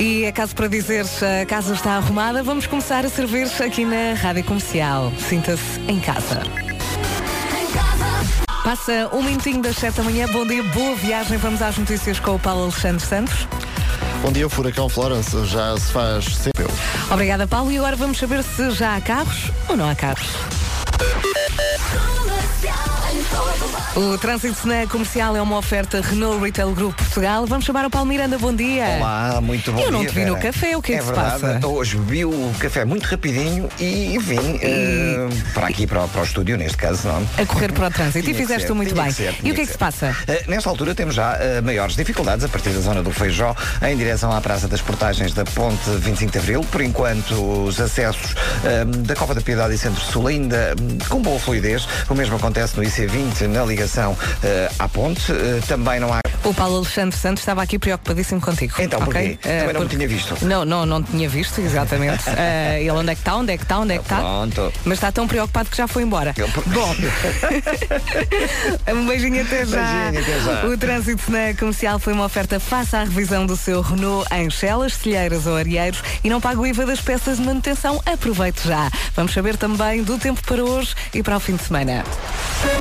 E é caso para dizer a casa está arrumada, vamos começar a servir aqui na Rádio Comercial. Sinta-se em casa. Passa um minutinho das 7 da manhã. Bom dia, boa viagem. Vamos às notícias com o Paulo Alexandre Santos. Bom dia, o Furacão Florence já se faz sempre. Obrigada, Paulo. E agora vamos saber se já há carros ou não há carros. O trânsito na comercial é uma oferta Renault Retail Group Portugal. Vamos chamar o Paulo Miranda. Bom dia. Olá, muito bom Eu não dia, te vi no Vera. café, o que é que se passa? Hoje bebi o café muito rapidinho e vim eh, para aqui, para, o- para o estúdio, neste caso, não? A correr para o trânsito. E fizeste ser, muito bem. ser, e o que é que se passa? Eh, nesta altura temos já eh, maiores dificuldades a partir da zona do Feijó em direção à Praça das Portagens da Ponte 25 de Abril. Por enquanto, os acessos da Cova da Piedade e Centro-Sul ainda hum, com boa fluidez. O mesmo acontece no IC20, na ligação eh, à ponte. Eh, também não há... O Paulo Alexandre Santos estava aqui preocupadíssimo contigo. Então, ok? porquê? Também não me porque- tinha visto. Não, não, não tinha visto, exatamente. Eh, ele onde é que está, onde é que está, onde é que está? Pronto. Mas está tão preocupado que já foi embora. Eu- Bom, um beijinho até já. Beijinho, até já. O trânsito na comercial foi uma oferta faça à revisão do seu Renault em Chelas, Telheiras ou Arieiros e não paga o IVA das peças de manutenção. Aproveite já. Vamos saber também do tempo para hoje e para o fim de semana.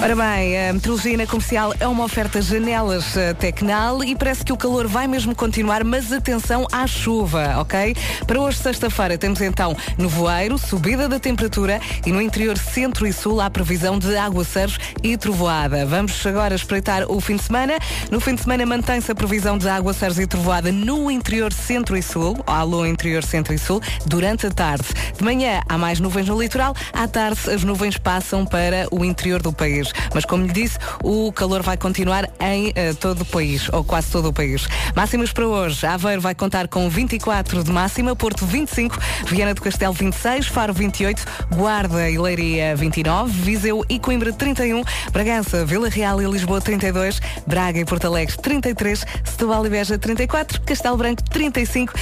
Ora bem, a meteorologia na comercial é uma oferta janelas eh, Tecnal e parece que o calor vai mesmo continuar, mas atenção à chuva, ok? Para hoje, sexta-feira, temos então nevoeiro, subida da temperatura e no interior centro e sul há previsão de aguaceiros e trovoada. Vamos agora espreitar o fim de semana. No fim de semana mantém-se a previsão de aguaceiros e trovoada no interior centro e sul, alô interior centro e sul, durante a tarde. De manhã há mais nuvens no litoral, à tarde as nuvens passam para o interior do país. Mas como lhe disse, o calor vai continuar em eh, todo o país, ou quase todo o país. Máximas para hoje. Aveiro vai contar com 24 de máxima, Porto 25, Viana do Castelo 26, Faro 28, Guarda e Leiria 29, Viseu e Coimbra 31, Bragança, Vila Real e Lisboa 32, Braga e Porto Alegre 33, Setúbal e Beja 34, Castelo Branco 35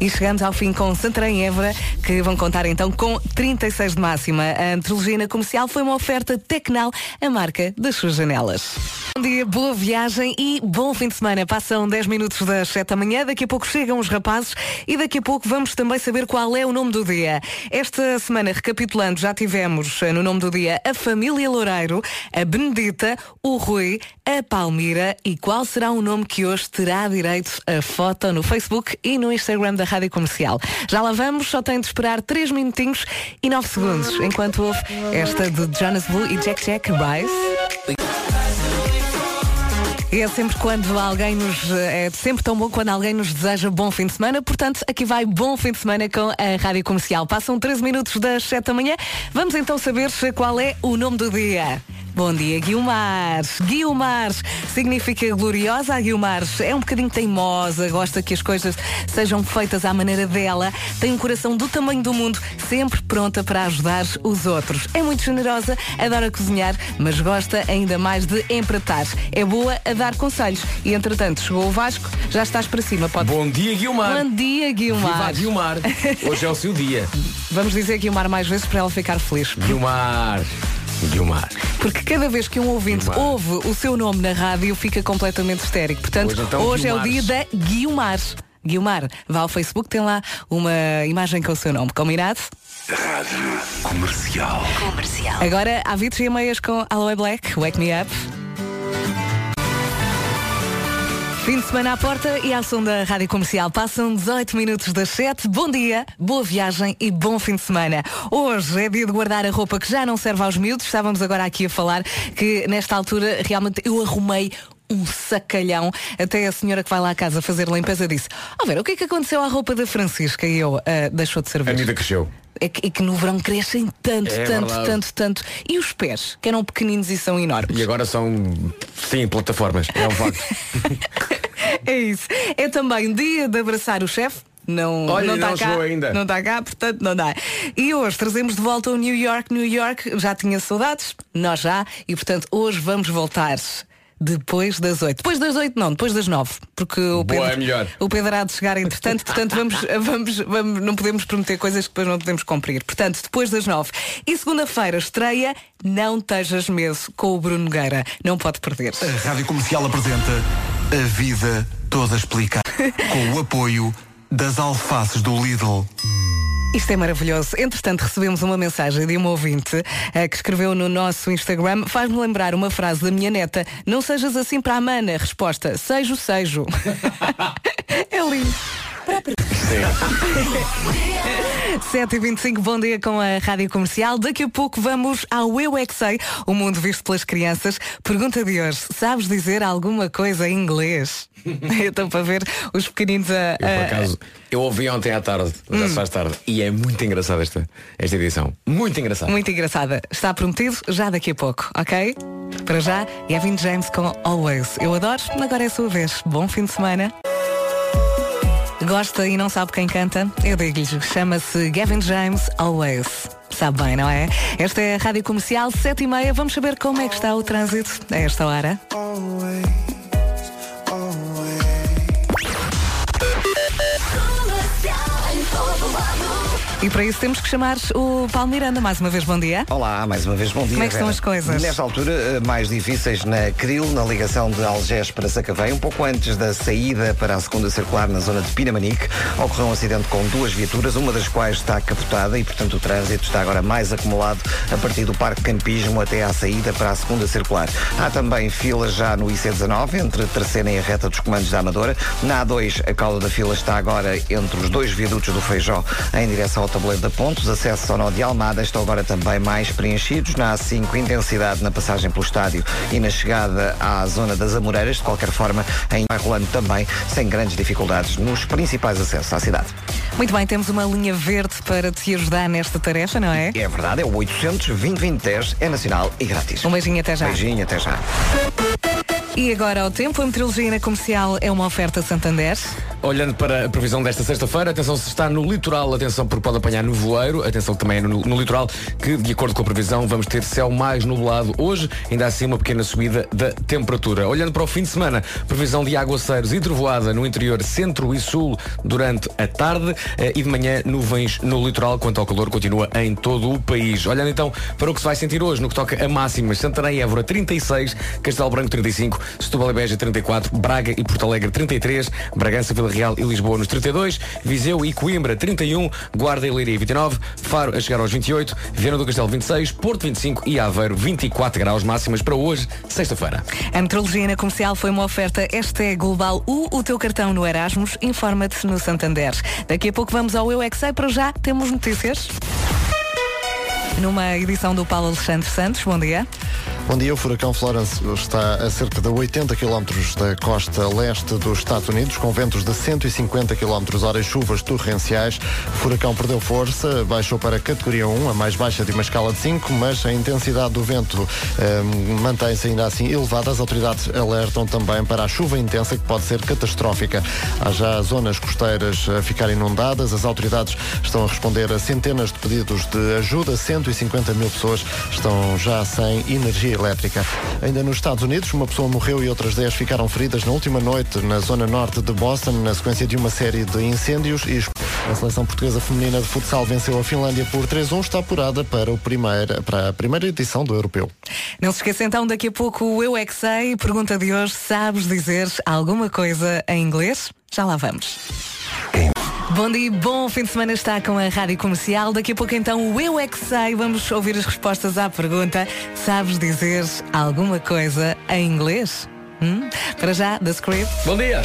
e chegamos ao fim com Santarém e Évora, que vão contar então com 36 de máxima. A meteorologia na comercial foi uma oferta Tecnal, a marca das suas janelas. Bom dia, boa viagem e bom fim de semana. Passam 10 minutos das 7 da manhã, daqui a pouco chegam os rapazes e daqui a pouco vamos também saber qual é o nome do dia. Esta semana, recapitulando, já tivemos eh, no nome do dia a família Loureiro, a Benedita, o Rui, a Palmira e qual será o nome que hoje terá direito a foto no Facebook e no Instagram da Rádio Comercial. Já lá vamos, só tem de esperar 3 minutinhos e 9 segundos, enquanto houve esta de Jonas Blue e Jack Jack Rise. E é sempre quando alguém nos. É sempre tão bom quando alguém nos deseja bom fim de semana. Portanto, aqui vai bom fim de semana com a Rádio Comercial. Passam 13 minutos das 7 da manhã. Vamos então saber qual é o nome do dia. Bom dia, Guilmar. Guilmar significa gloriosa. A Guilmar é um bocadinho teimosa, gosta que as coisas sejam feitas à maneira dela, tem um coração do tamanho do mundo, sempre pronta para ajudar os outros. É muito generosa, adora cozinhar, mas gosta ainda mais de empratar. É boa a dar conselhos. E entretanto, chegou o Vasco, já estás para cima. Pode... Bom dia, Guilmar. Bom dia, Guilmar. Viva Guilmar. Hoje é o seu dia. Vamos dizer Guilmar mais vezes para ela ficar feliz. Guilmar. Guilmar. Porque cada vez que um ouvinte Guilmar. ouve o seu nome na rádio, fica completamente histérico. Portanto, Hoje, então, hoje é o dia da Guilmar. Guilmar, vá ao Facebook, tem lá uma imagem com o seu nome. Combinado? Rádio Comercial. Agora, há Vitor e Meias com Aloe Black, Wake Me Up. Fim de semana à porta e à som da Rádio Comercial. Passam 18 minutos das 7. Bom dia, boa viagem e bom fim de semana. Hoje é dia de guardar a roupa que já não serve aos miúdos. Estávamos agora aqui a falar que nesta altura realmente eu arrumei um sacalhão. Até a senhora que vai lá à casa fazer limpeza disse Ó Vera, o que é que aconteceu à roupa da Francisca? E eu, "Ah, deixou de A servir. vida cresceu. É que, é que no verão crescem tanto, É tanto, verdade. tanto, tanto. E os pés, que eram pequeninos e são enormes. E agora são, sim, plataformas. É um facto. É isso. É também dia de abraçar o chefe. Não, Olha, não está não cá, ainda. não está cá, portanto não dá. E hoje trazemos de volta o New York, New York, já tinha saudades, nós já, e portanto hoje vamos voltar depois das oito. Depois das oito não, depois das nove, porque o Boa, Pedro, é melhor. o Pedro há de chegar entretanto, portanto vamos, vamos, vamos, não podemos prometer coisas que depois não podemos cumprir. Portanto, depois das nove. E segunda-feira estreia Não Tejas Medo com o Bruno Nogueira. Não pode perder. A Rádio Comercial apresenta A Vida Toda Explicada. Com o apoio das alfaces do Lidl. Isto é maravilhoso. Entretanto, recebemos uma mensagem de uma ouvinte eh, que escreveu no nosso Instagram. Faz-me lembrar uma frase da minha neta. Não sejas assim para a mana. Resposta, sejo, sejo. é lindo. 7h25, bom dia com a Rádio Comercial. Daqui a pouco vamos ao Eu é que Sei, o mundo visto pelas crianças. Pergunta de hoje, sabes dizer alguma coisa em inglês? Eu estou para ver os pequeninos a... Eu, por acaso, eu ouvi ontem à tarde, já se faz tarde, e é muito engraçada esta, esta edição. Muito engraçada. Muito engraçada. Está prometido já daqui a pouco, ok? Para já, Gavin James com Always. Eu adoro, agora é a sua vez. Bom fim de semana. Gosta e não sabe quem canta? Eu digo-lhes, chama-se Gavin James Always. Sabe bem, não é? Esta é a Rádio Comercial, 7 e meia. Vamos saber como é que está o trânsito a esta hora. E para isso temos que chamar o Paulo Miranda. Mais uma vez, bom dia. Olá, mais uma vez bom dia. Como é que estão Vera. as coisas? Nesta altura, eh, mais difíceis na Cril, na ligação de Algés para Sacavém, um pouco antes da saída para a segunda circular na zona de Pinamanique, ocorreu um acidente com duas viaturas, uma das quais está capotada e, portanto, o trânsito está agora mais acumulado a partir do Parque Campismo até à saída para a segunda circular. Há também filas já no IC19, entre a terceira e a reta dos comandos da Amadora. Na A2, a cauda da fila está agora entre os dois viadutos do Feijó em direção ao tabuleiro da Ponte. Os acessos ao nó de Almada estão agora também mais preenchidos. Na A5, intensidade na passagem pelo estádio e na chegada à zona das Amoreiras. De qualquer forma, em vai rolando também sem grandes dificuldades nos principais acessos à cidade. Muito bem, temos uma linha verde para te ajudar nesta tarefa, não é? É verdade, é o 800 2010 é nacional e grátis. Um beijinho até já. Beijinho, até já. E agora ao tempo, a meteorologia na comercial é uma oferta Santander. Olhando para a previsão desta sexta-feira, atenção se está no litoral, atenção porque pode apanhar no voeiro, atenção que também é no, no litoral, que de acordo com a previsão vamos ter céu mais nublado hoje, ainda assim uma pequena subida da temperatura. Olhando para o fim de semana, previsão de aguaceiros e trovoada no interior centro e sul durante a tarde eh, e de manhã nuvens no litoral, quanto ao calor continua em todo o país. Olhando então para o que se vai sentir hoje, no que toca a máximas, Santarém e Évora 36, Castelo Branco 35, Setúbal e Beja 34, Braga e Porto Alegre 33, Bragança, Vila Real e Lisboa nos 32, Viseu e Coimbra 31, Guarda e Leiria 29, Faro a chegar aos 28, Viana do Castelo 26, Porto 25 e Aveiro 24 graus máximas para hoje, sexta-feira. A meteorologia na comercial foi uma oferta hashtag Global U, o teu cartão no Erasmus, informa-te no Santander. Daqui a pouco vamos ao Eu é para já temos notícias. Numa edição do Paulo Alexandre Santos, bom dia. Bom dia, o furacão Florence está a cerca de 80 km da costa leste dos Estados Unidos, com ventos de 150 km hora e chuvas torrenciais. O furacão perdeu força, baixou para a categoria 1, a mais baixa de uma escala de 5, mas a intensidade do vento eh, mantém-se ainda assim elevada. As autoridades alertam também para a chuva intensa, que pode ser catastrófica. Há já zonas costeiras a ficar inundadas. As autoridades estão a responder a centenas de pedidos de ajuda. 150 mil pessoas estão já sem energia elétrica. Ainda nos Estados Unidos, uma pessoa morreu e outras 10 ficaram feridas na última noite na zona norte de Boston, na sequência de uma série de incêndios e a seleção portuguesa feminina de futsal venceu a Finlândia por 3-1, está apurada para, o primeira, para a primeira edição do Europeu. Não se esqueça então, daqui a pouco o Eu é que Sei. Pergunta de hoje, sabes dizer alguma coisa em inglês? Já lá vamos. Bom dia, bom fim de semana está com a Rádio Comercial. Daqui a pouco então o Eu é que Sei. Vamos ouvir as respostas à pergunta. Sabes dizer alguma coisa em inglês? Hum? Para já, The Script. Bom dia!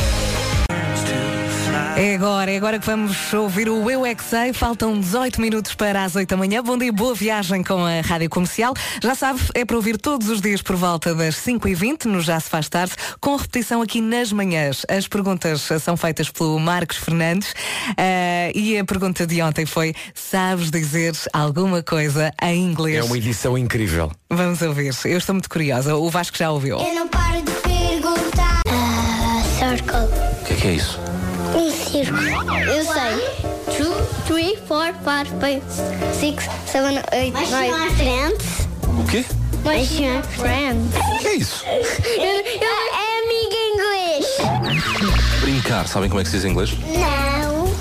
É agora, é agora que vamos ouvir o Eu é que Sei. Faltam 18 minutos para as 8 da manhã. Bom dia, boa viagem com a Rádio Comercial. Já sabe, é para ouvir todos os dias por volta das 5h20, no Já Se Faz Tarde, com repetição aqui nas manhãs. As perguntas são feitas pelo Marcos Fernandes eh, e a pergunta de ontem foi: sabes dizer alguma coisa em inglês? É uma edição incrível. Vamos ouvir. Eu estou muito curiosa. O Vasco já ouviu. Eu não paro de perguntar. Ah, circle. O que é que é isso? Eu sei. Two, three, four, five, five, six, seven, eight, nine. Friends. O quê? Mas my friends. O que é isso? É amiga inglês. Brincar, sabem como é que se diz em inglês? Não.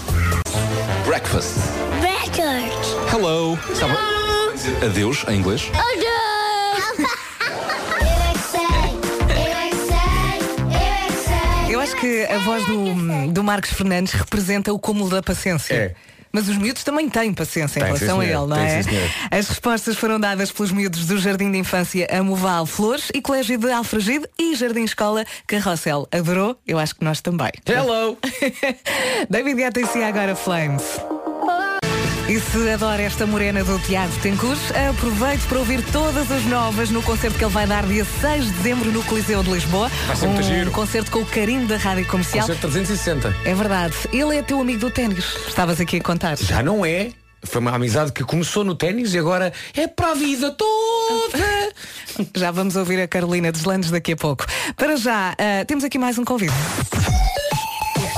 Breakfast. Record. Hello. Sabe adeus em inglês? Eu que a voz do, do Marcos Fernandes representa o cúmulo da paciência. É. Mas os miúdos também têm paciência em Tem, relação a ele, não é? As respostas foram dadas pelos miúdos do Jardim de Infância Amoval Flores e Colégio de Alfragide e Jardim Escola Carrossel. Adorou? Eu acho que nós também. Hello! David Guetta e agora Flames. E se adora esta morena do Tiago Tencourt, aproveite para ouvir todas as novas no concerto que ele vai dar dia 6 de dezembro no Coliseu de Lisboa. Vai ser um muito giro. concerto com o carinho da Rádio Comercial. Concerto 360. É verdade. Ele é teu amigo do ténis. Estavas aqui a contar. Já não é. Foi uma amizade que começou no ténis e agora é para a vida toda. Já vamos ouvir a Carolina Deslandes daqui a pouco. Para já, ah, temos aqui mais um convite.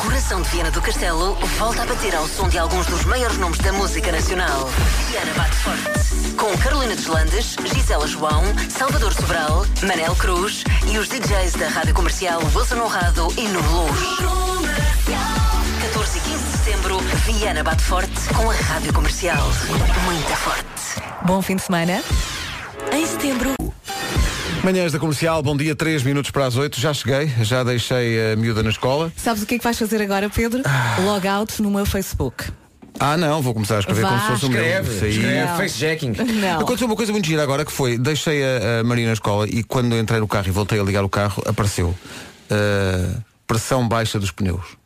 Coração de Viana do Castelo volta a bater ao som de alguns dos maiores nomes da música nacional. Viana bate forte. Com Carolina Deslandes, Gisela João, Salvador Sobral, Manel Cruz e os DJs da Rádio Comercial Wilson Honrado e Nuno Luz. 14 e 15 de setembro, Viana bate forte com a Rádio Comercial. Muito forte. Bom fim de semana. Em setembro. Manhãs da Comercial, bom dia, 3 minutos para as 8. Já cheguei, já deixei a miúda na escola. Sabes o que é que vais fazer agora, Pedro? Logout no meu Facebook. Ah, não, vou começar a escrever como Vá, se fosse um meu. Escreve, escreve, Não. facejacking. Não. Aconteceu uma coisa muito gira agora que foi, deixei a, a Maria na escola e quando entrei no carro e voltei a ligar o carro, apareceu uh, pressão baixa dos pneus.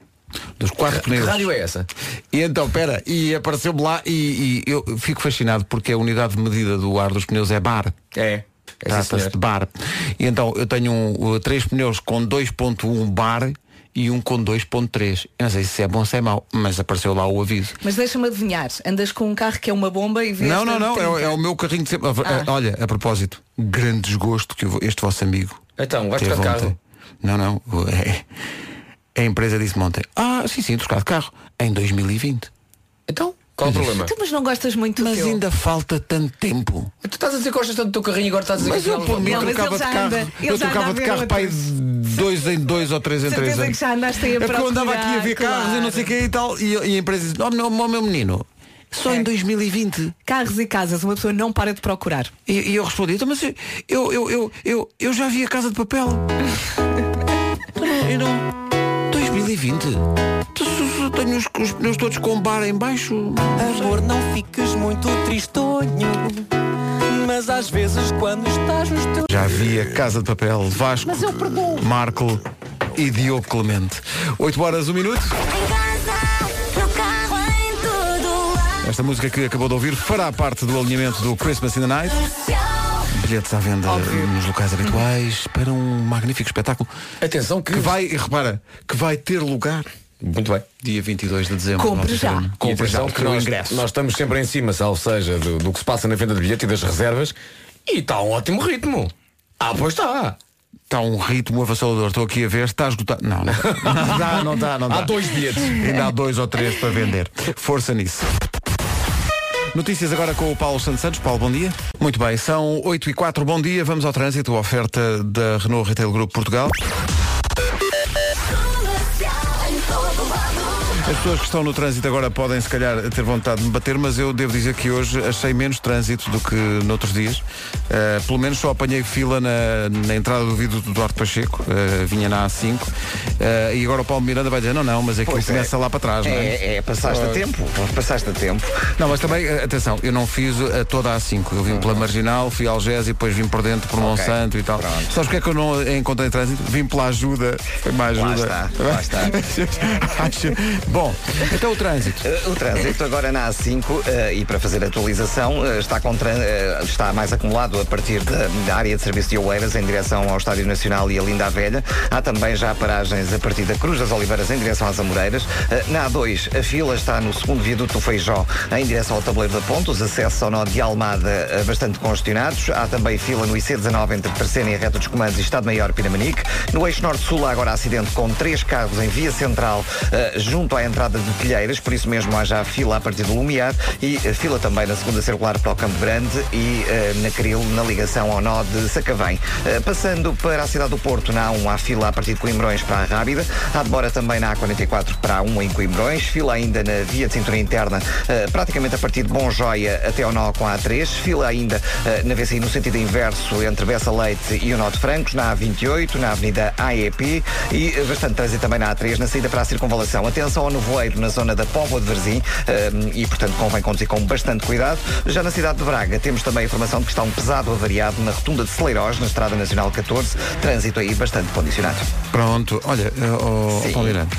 Dos quatro Que pneus. rádio é essa? E então, pera, e apareceu-me lá e, e eu fico fascinado porque a unidade de medida do ar dos pneus é bar. É. É Trata-se senhor. de bar. E então eu tenho um, três pneus com 2.1 bar e um com 2.3. Eu não sei se é bom ou se é mau, mas apareceu lá o aviso. Mas deixa-me adivinhar. Andas com um carro que é uma bomba e vês. Não, não, não, é, o- 30. é o meu carrinho de sempre. Ah. Olha, a propósito, grande desgosto que este vosso amigo. Então, vai trocar de carro? Não, não. é- a empresa disse-me ontem, ah, sim, sim, trocar de carro. Em 2020. Então, qual o problema? Tu mas não gostas muito do Mas ainda falta tanto tempo. Tu estás a dizer que gostas tanto do teu carrinho e agora estás a dizer Mas que eu por mim Não, mas trocava ele de carro. anda- eu trocava de carro para aí de dois em dois ou três em três Certeza que anos. já É porque eu andava aqui a ver carros e não sei o que e tal. E, e a empresa disse, oh, meu, oh, meu menino, só É. em 2020. Carros e casas, uma pessoa não para de procurar. E, e eu respondi, então, mas eu, eu, eu, eu, eu já vi a casa de papel. e não- 2020? Tenho os, os pneus todos com bar em baixo. Amor, não fiques muito tristonho. Mas às vezes quando estás nos teus... Já vi a Casa de Papel, Vasco, Mas eu perdoo. Marco e Diogo Clemente. 8 horas, 1 um minuto. Esta música que acabou de ouvir fará parte do alinhamento do Christmas in the Night. Bilhetes à venda nos locais habituais para um magnífico espetáculo Atenção que... que vai, e repara, que vai ter lugar Muito bem. dia 22 de dezembro. Compre já. Compre já, que nós, ingresso. nós estamos sempre em cima, salvo seja, do, do que se passa na venda de bilhete e das reservas. E está um ótimo ritmo. Ah, pois está. Está um ritmo avassalador. Estou aqui a ver, está esgotado. Não, não, não dá, não dá, não dá. Há dois bilhetes. Ainda há dois ou três para vender. Força nisso. Notícias agora com o Paulo Santos Santos. Paulo, bom dia. Muito bem, são 8 e 4, bom dia. Vamos ao trânsito, oferta da Renault Retail Group Portugal. As pessoas que estão no trânsito agora podem se calhar ter vontade de me bater, mas eu devo dizer que hoje achei menos trânsito do que noutros dias. Uh, pelo menos só apanhei fila na, na entrada do vidro do Duarte Pacheco, uh, vinha na A5. Uh, e agora o Paulo Miranda vai dizer, não, não, mas é que Pois começa é. lá para trás, não é? É, é, passaste a tempo. Passaste a tempo. Não, mas também, eh, atenção, eu não fiz a toda a 5. Eu vim pela Marginal, fui ao Algés e depois vim por dentro por Monsanto e tal. Pronto. Sabes o que é que eu não encontrei trânsito? Vim pela ajuda. Foi uma ajuda. Lá está, lá está. Bom, então o trânsito. Uh, O trânsito agora na A5 uh, e para fazer a atualização uh, está, com tran- uh, está mais acumulado a partir da, da área de serviço de Oeiras em direção ao Estádio Nacional e a Linda Velha. Há também já paragens a partir da Cruz das Oliveiras em direção às Amoreiras. Na A2 a fila está no segundo viaduto do Feijó em direção ao Tabuleiro da Ponte. Os acessos ao nó de Almada bastante congestionados. Há também fila no IC19 entre Terceira e a Reta dos Comandos e Estado Maior Pinamanique. No eixo norte-sul há agora acidente com três carros em via central junto à entrada de Telheiras, por isso mesmo há já fila a partir do Lumiar e fila também na segunda circular para o Campo Grande e eh, na Cril, na ligação ao nó de Sacavém. Eh, passando para a cidade do Porto, na A1 há fila a partir de Coimbrões para a Rábida, há demora também na A44 para a A1 em Coimbrões, fila ainda na via de cintura interna, eh, praticamente a partir de Bom Joia até ao nó com a A3, fila ainda na VCI no sentido inverso entre Bessa Leite e o nó de Francos, na A28, na Avenida AEP e bastante trânsito também na A3, na saída para a circunvalação. Atenção ao nevoeiro na zona da Póvoa de Varzim eh, e, portanto, convém conduzir com bastante cuidado. Já na cidade de Braga temos também a informação de que está um pesado avariado na rotunda de Celeiros, na Estrada Nacional 14, trânsito aí bastante condicionado. Pronto, olha, oh, oh, Paulo Miranda,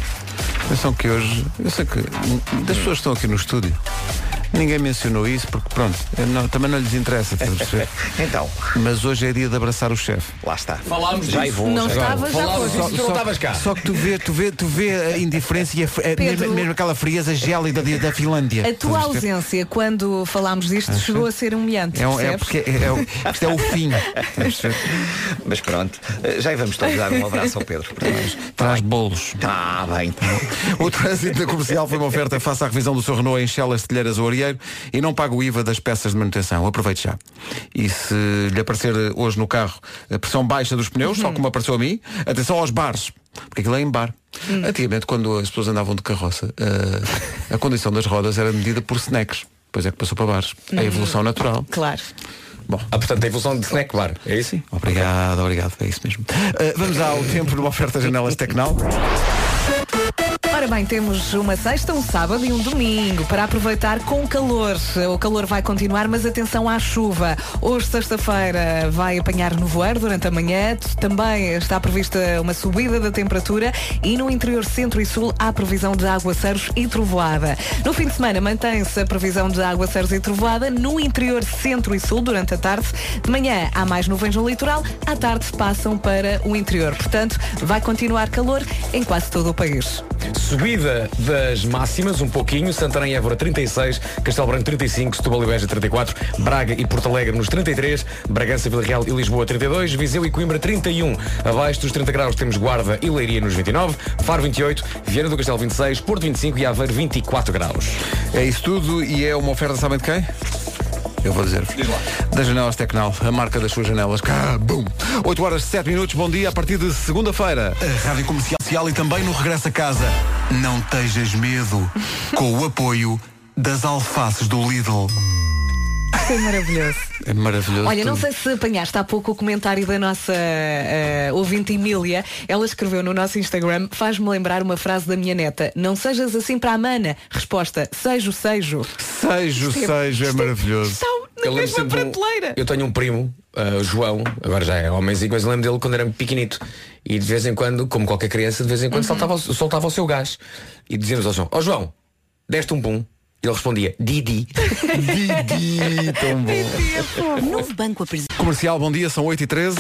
atenção que hoje, eu sei que das pessoas que estão aqui no estúdio, ninguém mencionou isso porque pronto, não- também não lhes interessa, então. Mas hoje é dia de abraçar o chefe. Lá está. Falámos Já disso. vou, Não já estava, vou. já disso, tu não estavas cá. Só que tu vê, tu vê, tu vê a indiferença e a, a- Pedro. mesmo, mesmo aquela frieza gélida da, da Finlândia. A tua ausência, quando falámos disto, Acha? chegou a ser humilhante. É, um- é porque é, é o- isto é o fim. Mas pronto, eh, já vamos todos dar um abraço ao Pedro. Traz bolos. Está bem. O trânsito da comercial foi uma oferta face à revisão do seu Renault em Chelas, Telheiras ou E não paga o IVA das peças de manutenção. Aproveite já. E se lhe aparecer hoje no carro a pressão baixa dos pneus, só como apareceu a mim, atenção aos bares. Porque aquilo é em bar. Antigamente, quando as pessoas andavam de carroça, eh, a condição das rodas era medida por snacks. Depois é que passou para bares. É a evolução natural. Claro. Bom. Ah, portanto, a evolução de snack bar. É isso? Obrigado, obrigado. É isso mesmo. Eh, vamos ao tempo numa oferta janelas Tecnal. Bem, temos uma sexta, um sábado e um domingo para aproveitar com calor. O calor vai continuar, mas atenção à chuva. Hoje, sexta-feira, vai apanhar no voeiro durante a manhã. Também está prevista uma subida da temperatura e no interior centro e sul há previsão de aguaceiros e trovoada. No fim de semana mantém-se a previsão de aguaceiros e trovoada no interior centro e sul durante a tarde. De manhã há mais nuvens no litoral, à tarde passam para o interior. Portanto, vai continuar calor em quase todo o país. Subida das máximas, um pouquinho. Santarém e Évora 36, Castelo Branco 35, Setúbal e Beja 34, Braga e Porto Alegre nos 33, Bragança, Vila Real e Lisboa 32, Viseu e Coimbra 31. Abaixo dos 30 graus temos Guarda e Leiria nos 29, Faro 28, Viana do Castelo 26, Porto 25 e Aveiro 24 graus. É isso tudo e é uma oferta, sabem de quem? Eu vou dizer-vos. Das janelas Tecnal, a marca das suas janelas. Cá, bum. 8 horas 7 minutos, bom dia, a partir de segunda-feira. A Rádio Comercial e também no Regresso a Casa. Não tejas medo. Com o apoio das alfaces do Lidl. Foi maravilhoso. É maravilhoso. Olha, não tudo. sei se apanhaste há pouco o comentário da nossa eh, ouvinte Emília. Ela escreveu no nosso Instagram, faz-me lembrar uma frase da minha neta. Não sejas assim para a mana. Resposta, sejo, sejo. Sejo, Isto é- sejo, é isto maravilhoso. Está na Eu mesma sempre um- prateleira. Eu tenho um primo, uh, João, agora já é homenzinho, mas eu lembro dele quando era pequenito. E de vez em quando, como qualquer criança, de vez em quando Uhum. soltava, o- soltava o seu gás. E dizíamos ao João, ó João, deste um pum. E ele respondia, Didi. Didi, tão bom. Novo banco apresenta. Comercial, bom dia, são 8 e 13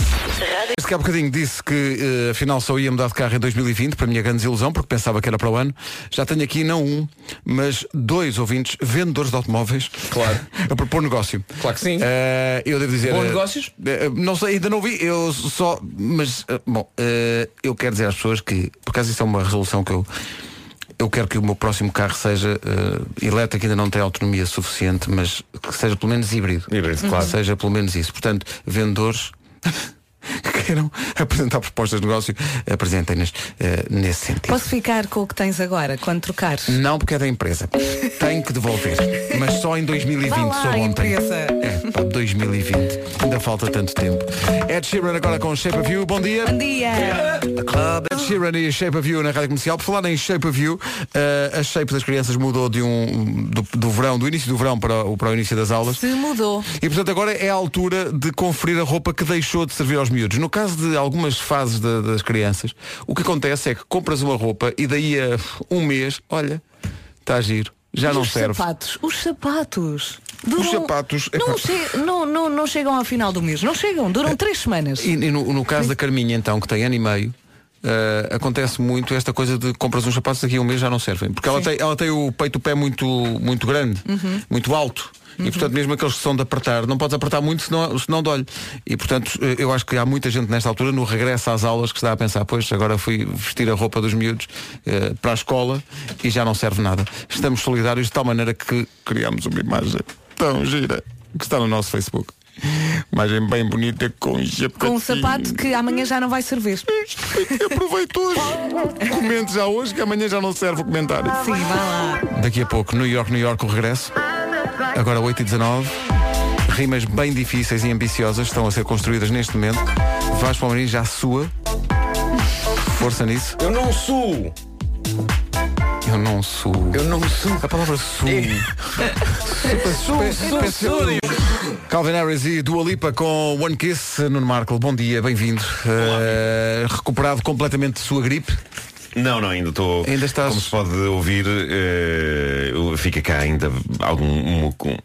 Este que há bocadinho disse que eh, afinal só ia mudar de carro em 2020, para a minha grande desilusão, porque pensava que era para o ano. Já tenho aqui não um, mas dois ouvintes, vendedores de automóveis. Claro. A propor negócio. Claro que sim. Eh, eu devo dizer. Bons eh, negócios? não sei, ainda não vi, eu só. Mas, bom, eu quero dizer às pessoas que, por acaso isso é uma resolução que eu. Eu quero que o meu próximo carro seja eh, elétrico, ainda não tem autonomia suficiente, mas que seja pelo menos híbrido. Híbrido, claro. Seja pelo menos isso. Portanto, vendedores que queiram apresentar propostas de negócio, apresentem-nas eh, nesse sentido. Posso ficar com o que tens agora, quando trocares? Não porque é da empresa. Tem que devolver. Mas só em 2020, Vá lá, só ontem. empresa. É, pá, 2020. Ainda falta tanto tempo. Ed Sheeran agora com Shape of You. Bom dia. Bom dia. Ed Sheeran e Shape of You na Rádio Comercial. Por falar em Shape of You, eh, a Shape das crianças mudou de um, do, do verão, do início do verão para o, para o início das aulas. Se mudou. E portanto agora é a altura de conferir a roupa que deixou de servir aos miúdos. No caso de algumas fases da- das crianças, o que acontece é que compras uma roupa e daí a um mês, olha, está a giro, já E não os serve. sapatos? Os sapatos. Duram- Os sapatos, Não, epá. che- não, não, não chegam ao final do mês. Não chegam. Duram três semanas. E, e no, no caso da Carminha então, que tem ano e meio, eh, acontece muito esta coisa de compras uns sapatos daqui a um mês já não servem. Porque ela tem, ela tem o peito do pé muito, muito grande, Uhum. muito alto. E portanto, mesmo aqueles que são de apertar, não podes apertar muito senão, senão dói. E portanto, eh, eu acho que há muita gente nesta altura, no regresso às aulas, que está a pensar, pois agora fui vestir a roupa dos miúdos eh, para a escola e já não serve nada. Estamos solidários de tal maneira que criamos uma imagem tão gira que está no nosso Facebook. Imagem bem bonita com Com um sapato que amanhã já não vai servir. Aproveito hoje. Comente já hoje que amanhã já não serve o comentário. Sim, vai lá. Daqui a pouco, New York, New York, o regresso. Agora 8 e 19 Rimas bem difíceis e ambiciosas estão a ser construídas neste momento. Vasco Palmeirinho já sua. Força nisso. Eu não sou. Eu não sou. Eu não sou. A palavra sou. Sou, sou, sou. Calvin Harris e Dua Lipa com One Kiss. Nuno Marco, bom dia, bem-vindo. Eh, recuperado completamente de sua gripe. Não, não, ainda estou. Ainda estás- Como se pode ouvir, eh, fica cá ainda algum muco.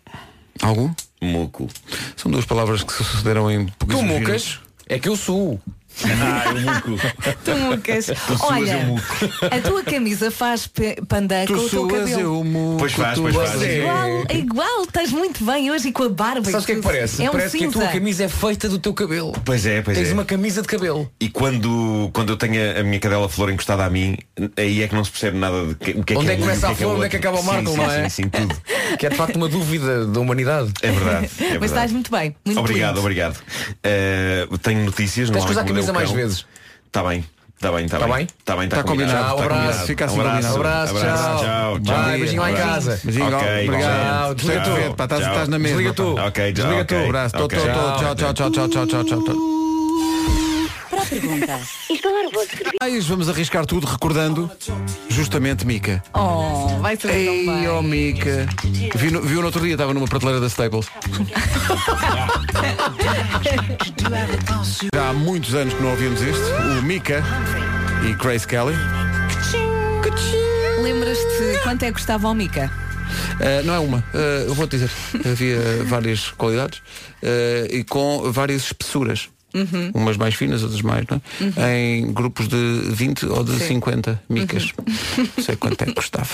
Algum? Muco. São duas palavras que se sucederam em Tu mucas? É que eu sou. Ah, eu muco. Tu mucas. suas, Olha, eu muco. a tua camisa faz pandan com Tu o teu cabelo. eu muco. Pois faz, tu pois faz. É igual, é igual, estás muito bem hoje e com a barba. Sabes o que é que parece? É um parece que a cinza. tua camisa é feita do teu cabelo. Pois é, pois Tens é. uma camisa de cabelo. E quando, quando eu tenho a, a minha cadela flor encostada a mim, aí é que não se percebe nada de que, o que é Onde que é que o começa a é flor, onde é que acaba o Marco, não é? Sim, sim, tudo. Que é de facto uma dúvida da humanidade. É verdade. É Mas verdade. estás muito bem. Muito obrigado, lindo. obrigado. Eh, tenho notícias. Tens não há Avisa mais vezes. Está bem. Está bem, está tá bem. Está bem, está tá combinado. combinado. Tá combinado. Abraço, fica assim um abraço. Abraço, abraço, tchau. tchau, tchau. Beijinho lá em casa. Beijinho, okay, obrigado. Desliga tu. Estás na mesa. Desliga tu. Ok, Desliga tu. Abraço. Tchau, tchau, tchau, tchau, tchau, tchau, tchau pergunta. Instalar o vosso serviço. Mas vamos arriscar tudo recordando justamente Mica. Oh, vai ser tão Ei, bem. oh Mica. Vi no, viu no outro dia, estava numa prateleira da Staples. Já há muitos anos que não ouvimos isto. O Mica e Grace Kelly. Lembras-te quanto é que custava o Mica? Uh, não é uma, uh, eu vou-te dizer. Havia várias qualidades uh, e com várias espessuras. Uhum. Umas mais finas, outras mais, não é? Em grupos de 20 ou de Sim. 50 micas. Não sei quanto é que custava.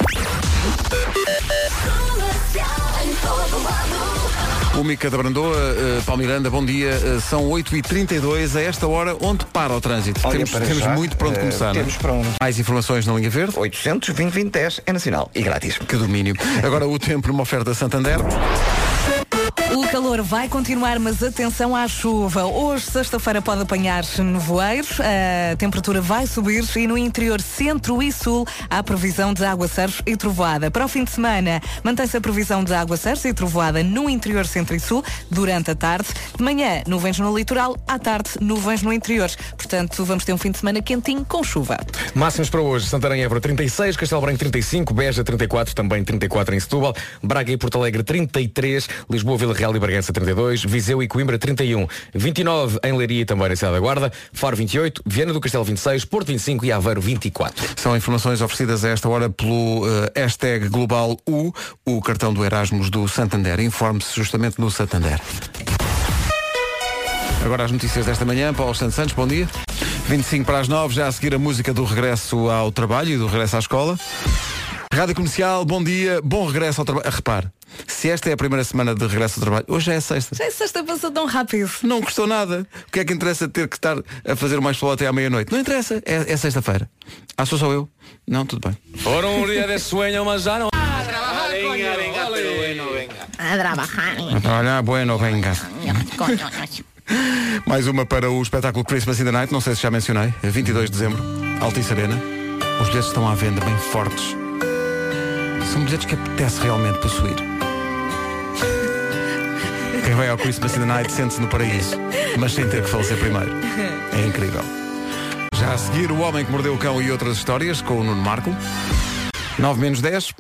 O Mica da Brandoa, uh, Palmiranda, bom dia. Uh, são 8h32 a esta hora, onde para o trânsito. Olha, temos temos já, muito para onde eh, começar. não é? temos para onde. Mais informações na linha verde. 800 20 10 é nacional e grátis. Que domínio. Agora o tempo numa oferta Santander. O calor vai continuar, mas atenção à chuva. Hoje, sexta-feira, pode apanhar-se nevoeiros, a temperatura vai subir e no interior centro e sul há previsão de aguaceiros e trovoada. Para o fim de semana, mantém-se a previsão de aguaceiros e trovoada no interior centro e sul durante a tarde. De manhã, nuvens no litoral, à tarde, nuvens no interior. Portanto, vamos ter um fim de semana quentinho com chuva. Máximos para hoje. Santarém Évora 36, Castelo Branco 35, Beja 34, também 34 em Setúbal, Braga e Porto Alegre 33, Lisboa, Vila Real e Bragança 32, Viseu e Coimbra 31, 29 em Leiria e também na Cidade da Guarda, Faro 28, Viana do Castelo 26, Porto 25 e Aveiro 24. São informações oferecidas a esta hora pelo eh, hashtag Global U, o cartão do Erasmus do Santander. Informe-se justamente no Santander. Agora as notícias desta manhã, Paulo Santos Santos, bom dia. 25 para as 9, já a seguir a música do regresso ao trabalho e do regresso à escola. Rádio Comercial, bom dia, bom regresso ao trabalho. Ah, Repare, se esta é a primeira semana de regresso ao trabalho, hoje é a sexta. Já é sexta passou tão rápido. Não custou nada. O que é que interessa ter que estar a fazer mais falou até à meia-noite? Não interessa, é, é sexta-feira. Ah, sou só eu? Não, tudo bem. Foram um dia de sueño, mas já não. A trabalhar, bueno, venga. Mais uma para o espetáculo Christmas in the Night, não sei se já mencionei, é 22 de dezembro, Altice Arena. Os bilhetes estão à venda, bem fortes. São bilhetes que apetece realmente possuir. Quem vai ao Christmas in the Night sente-se no paraíso, mas sem ter que falecer primeiro. É incrível. Já a seguir, O Homem que Mordeu o Cão e outras histórias, com o Nuno Marco. 9 menos 10.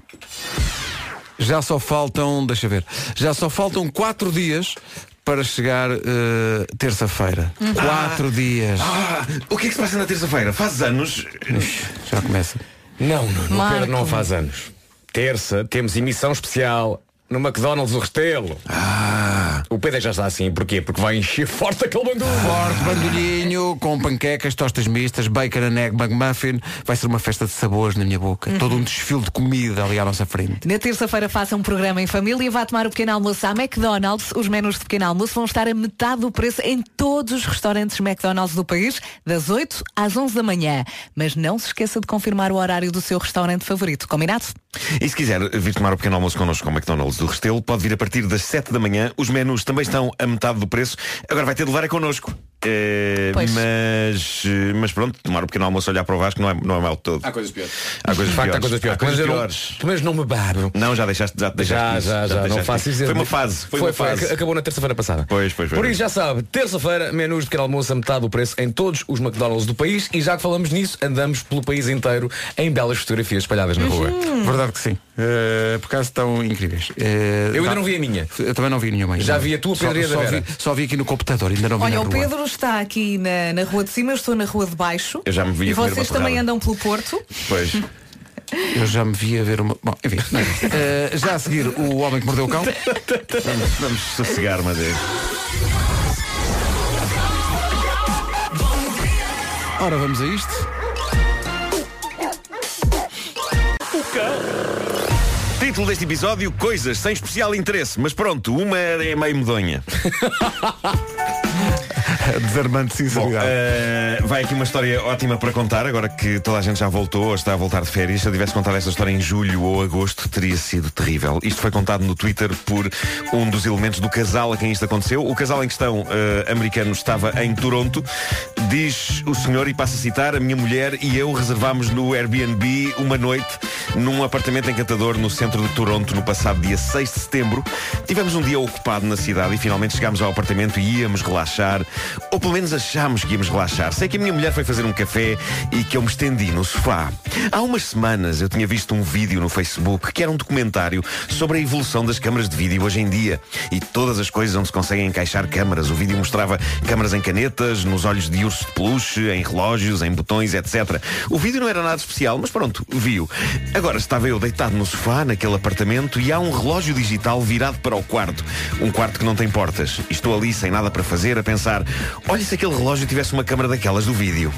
Já só faltam, deixa ver, já só faltam 4 dias para chegar eh, terça-feira. Quatro dias. Ah, o que é que se passa na terça-feira? Faz anos. Já começa. Não, não, Marco. Pedro não faz anos. Terça temos emissão especial no McDonald's o Restelo. Ah. O Pedro já está assim, porquê? Porque vai encher forte aquele bandulho. Forte bandolhinho, com panquecas, tostas mistas, bacon and egg McMuffin. Vai ser uma festa de sabores na minha boca. Todo um desfile de comida ali à nossa frente. Na terça-feira faça um programa em família e vá tomar o pequeno almoço à McDonald's. Os menus de pequeno almoço vão estar a metade do preço em todos os restaurantes McDonald's do país, das 8 às 11 da manhã. Mas não se esqueça de confirmar o horário do seu restaurante favorito. Combinado? E se quiser vir tomar o pequeno almoço connosco com o McDonald's do Restelo, pode vir a partir das 7 da manhã. Os menus também estão a metade do preço. Agora vai ter de levar é connosco. Pois. mas, mas pronto, tomar o pequeno almoço olhar para o Vasco não é, não é mal de todo. Há coisas piores. Há coisas De facto, piores. há coisas piores. Há coisas Mas eu não- piores. Pelo menos não me babo. Não, já deixaste, já te deixaste Já, isso, já, te já, não faço isso. Foi uma fase, foi, uma fase. ac- Acabou na terça-feira passada. Pois, pois, pois. Por isso já sabe, terça-feira, menus de pequeno almoço a metade do preço em todos os McDonald's do país e já que falamos nisso, andamos pelo país inteiro em belas fotografias espalhadas na rua. Verdade que sim. Eh, por acaso estão incríveis. Eh, Eu ainda dá- não vi a minha. Eu também não vi nenhuma. Já vi a tua, Só- Pedro, a da só, Vera. vi, só vi aqui no computador, ainda não vi Olha, o rua. Pedro está aqui na, na rua de cima, eu estou na rua de baixo. Eu já me vi E vocês uma também andam pelo Porto. Pois. Eu já me vi a ver uma. Bom, enfim. não é. Eh, já a seguir, o homem que mordeu o cão. Vamos, vamos sossegar, mas é. Ora, vamos a isto. Título deste episódio: Coisas sem especial interesse. Mas pronto, uma é meio medonha. Desarmante Bom, sinceridade. eh, vai aqui uma história ótima para contar, agora que toda a gente já voltou ou está a voltar de férias. Se eu tivesse contado esta história em julho ou agosto, teria sido terrível. Isto foi contado no Twitter por um dos elementos do casal a quem isto aconteceu. O casal em questão, eh, americano, estava em Toronto. Diz o senhor, e passo a citar, a minha mulher e eu reservámos no Airbnb uma noite num apartamento encantador no centro de Toronto no passado dia 6 de setembro. Tivemos um dia ocupado na cidade e finalmente chegámos ao apartamento e íamos relaxar. Ou pelo menos achámos que íamos relaxar. Sei que a minha mulher foi fazer um café e que eu me estendi no sofá. Há umas semanas eu tinha visto um vídeo no Facebook que era um documentário sobre a evolução das câmaras de vídeo hoje em dia e todas as coisas onde se conseguem encaixar câmaras. O vídeo mostrava câmaras em canetas, nos olhos de urso de peluche, em relógios, em botões, etc. O vídeo não era nada especial, mas pronto, viu. Agora estava eu deitado no sofá, naquele apartamento, e há um relógio digital virado para o quarto. Um quarto que não tem portas. Estou ali sem nada para fazer, a pensar: olha se aquele relógio tivesse uma câmara daquelas do vídeo.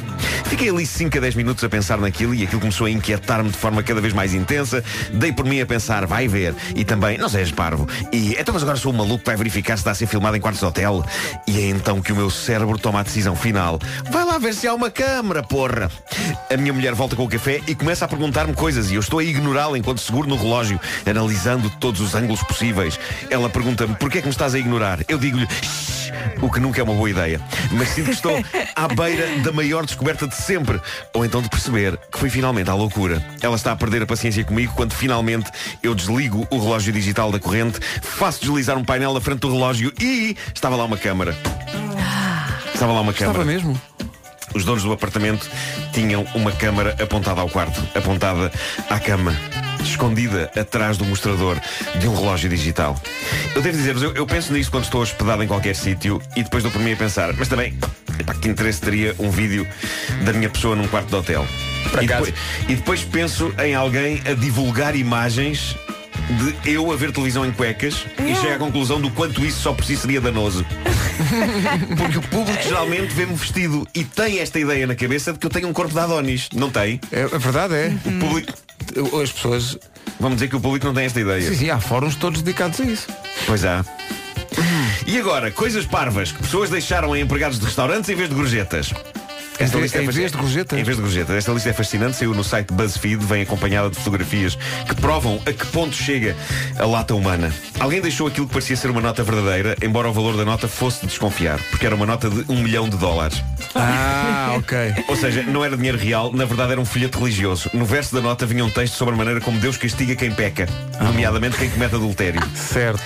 Fiquei ali 5 a 10 minutos a pensar naquilo e aquilo começou a inquietar-me de forma cada vez mais intensa. Dei por mim a pensar, vai ver. E também, não sejas parvo. E então, mas agora sou um maluco que vai verificar se está a ser filmado em quartos de hotel. E é então que o meu cérebro toma a decisão final. Vai lá ver se há uma câmara, porra. A minha mulher volta com o café e começa a perguntar-me coisas e eu estou a ignorá-la enquanto seguro no relógio, analisando todos os ângulos possíveis. Ela pergunta-me, porquê é que me estás a ignorar? Eu digo-lhe, o que nunca é uma boa ideia. Mas sinto que estou à beira da maior descoberta de sempre. Ou então de perceber que foi finalmente à loucura. Ela está a perder a paciência comigo quando finalmente eu desligo o relógio digital da corrente, faço deslizar um painel na frente do relógio e estava lá uma câmara. Estava lá uma câmara. Estava mesmo. Os donos do apartamento tinham uma câmara apontada ao quarto, apontada à cama, escondida atrás do mostrador de um relógio digital. Eu devo dizer-vos, eu, eu penso nisto quando estou hospedado em qualquer sítio e depois dou por mim a pensar, mas também, epá, que interesse teria um vídeo da minha pessoa num quarto de hotel? E depois, e depois penso em alguém a divulgar imagens de eu a ver televisão em cuecas e chego à conclusão do quanto isso só por si seria danoso. Porque o público geralmente vê-me vestido e tem esta ideia na cabeça de que eu tenho um corpo de Adonis. Não tem? É, a verdade é. O público. As pessoas. Vamos dizer que o público não tem esta ideia. Sim, sim, há fóruns todos dedicados a isso. Pois há. E agora, coisas parvas que pessoas deixaram em empregados de restaurantes em vez de gorjetas. Esta lista é em vez de gorjetas? Em vez de gorjetas. Esta lista é fascinante, saiu no site BuzzFeed, vem acompanhada de fotografias que provam a que ponto chega a lata humana. Alguém deixou aquilo que parecia ser uma nota verdadeira, embora o valor da nota fosse de desconfiar, porque era uma nota de um milhão de dólares. Ah, ok. Ou seja, não era dinheiro real, na verdade era um folheto religioso. No verso da nota vinha um texto sobre a maneira como Deus castiga quem peca, nomeadamente quem comete adultério. Certo.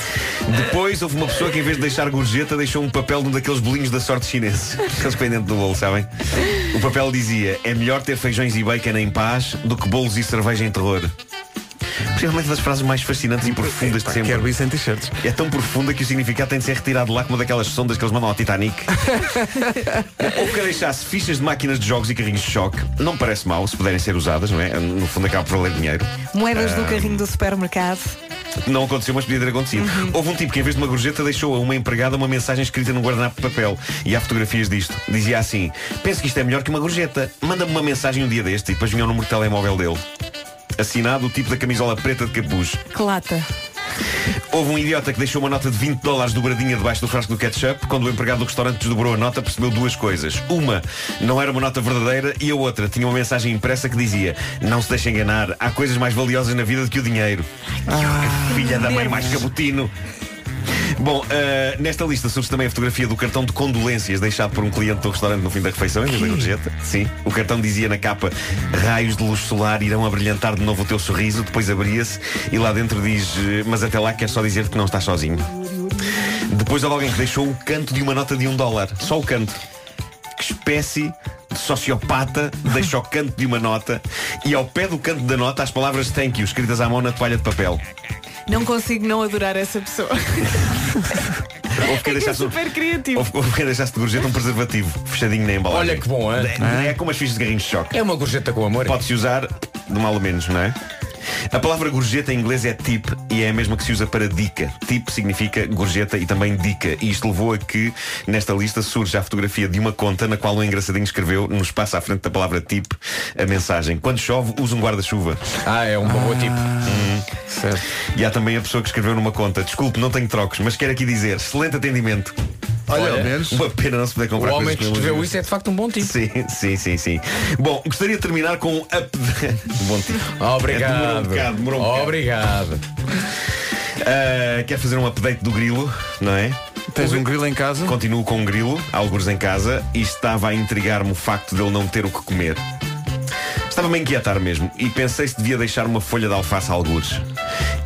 Depois houve uma pessoa que em vez de deixar gorjeta deixou um papel de um daqueles bolinhos da sorte chinesa. Aqueles pendentes do bolo, sabem? O papel dizia, é melhor ter feijões e bacon em paz do que bolos e cerveja em terror. Possivelmente das frases mais fascinantes e profundas de sempre. Quero isso em t-shirts. É tão profunda que o significado tem de ser retirado lá como daquelas sondas que eles mandam ao Titanic. Ou que deixasse fichas de máquinas de jogos e carrinhos de choque. Não parece mal se puderem ser usadas, não é? No fundo acaba por valer dinheiro. Moedas do Ah. carrinho do supermercado. Não aconteceu, mas podia ter acontecido. Houve um tipo que, em vez de uma gorjeta, deixou a uma empregada uma mensagem escrita num guardanapo de papel. E há fotografias disto. Dizia assim: Penso que isto é melhor que uma gorjeta. Manda-me uma mensagem um dia deste. E depois vinha o número de telemóvel dele. Assinado o tipo da camisola preta de capuz. Que lata. Houve um idiota que deixou uma nota de 20 dólares dobradinha debaixo do frasco do ketchup. Quando o empregado do restaurante desdobrou a nota, percebeu duas coisas. Uma, não era uma nota verdadeira e a outra tinha uma mensagem impressa que dizia Não se deixe enganar, há coisas mais valiosas na vida do que o dinheiro. Que filha da mãe mais cabotino. Bom, eh, nesta lista surge também a fotografia do cartão de condolências deixado por um cliente do restaurante no fim da refeição, em vez da gorjeta. Sim. O cartão dizia na capa: Raios de luz solar irão abrilhantar de novo o teu sorriso. Depois abria-se e lá dentro diz: eh, Mas até lá quer só dizer que não estás sozinho. Depois houve alguém que deixou o canto de uma nota de um dólar. Só o canto. Que espécie de sociopata deixa o canto de uma nota e ao pé do canto da nota as palavras thank you escritas à mão na toalha de papel. Não consigo não adorar essa pessoa. Houve quem É é deixasse, um- super criativo. houve, houve quem deixasse de gorjeta um preservativo fechadinho na embalagem. Olha que bom, é? É, é como as fichas de garrinhos de choque. É uma gorjeta com amor. Pode-se usar de mal a menos, não é? A palavra gorjeta em inglês é tip e é a mesma que se usa para dica. Tip significa gorjeta e também dica. E isto levou a que, nesta lista, surge a fotografia de uma conta na qual um engraçadinho escreveu, no espaço à frente da palavra tip, a mensagem: Quando chove, usa um guarda-chuva. Ah, é um bom tipo. Certo. E há também a pessoa que escreveu numa conta: Desculpe, não tenho trocos, mas quero aqui dizer, excelente atendimento. Olha, ao menos. Uma pena não se poder O comprar homem coisas que escreveu isso é de facto um bom tipo. Sim, sim, sim, sim. Bom, gostaria de terminar com um up. Bom tipo. Obrigado. Demorou um bocado, demorou um bocado. Obrigado. Ah, quer fazer um update do grilo, não é? Tens um grilo em casa? Continuo com um grilo, alguns em casa, e estava a intrigar-me o facto de ele não ter o que comer. Estava-me a inquietar mesmo e pensei se devia deixar uma folha de alface a algures.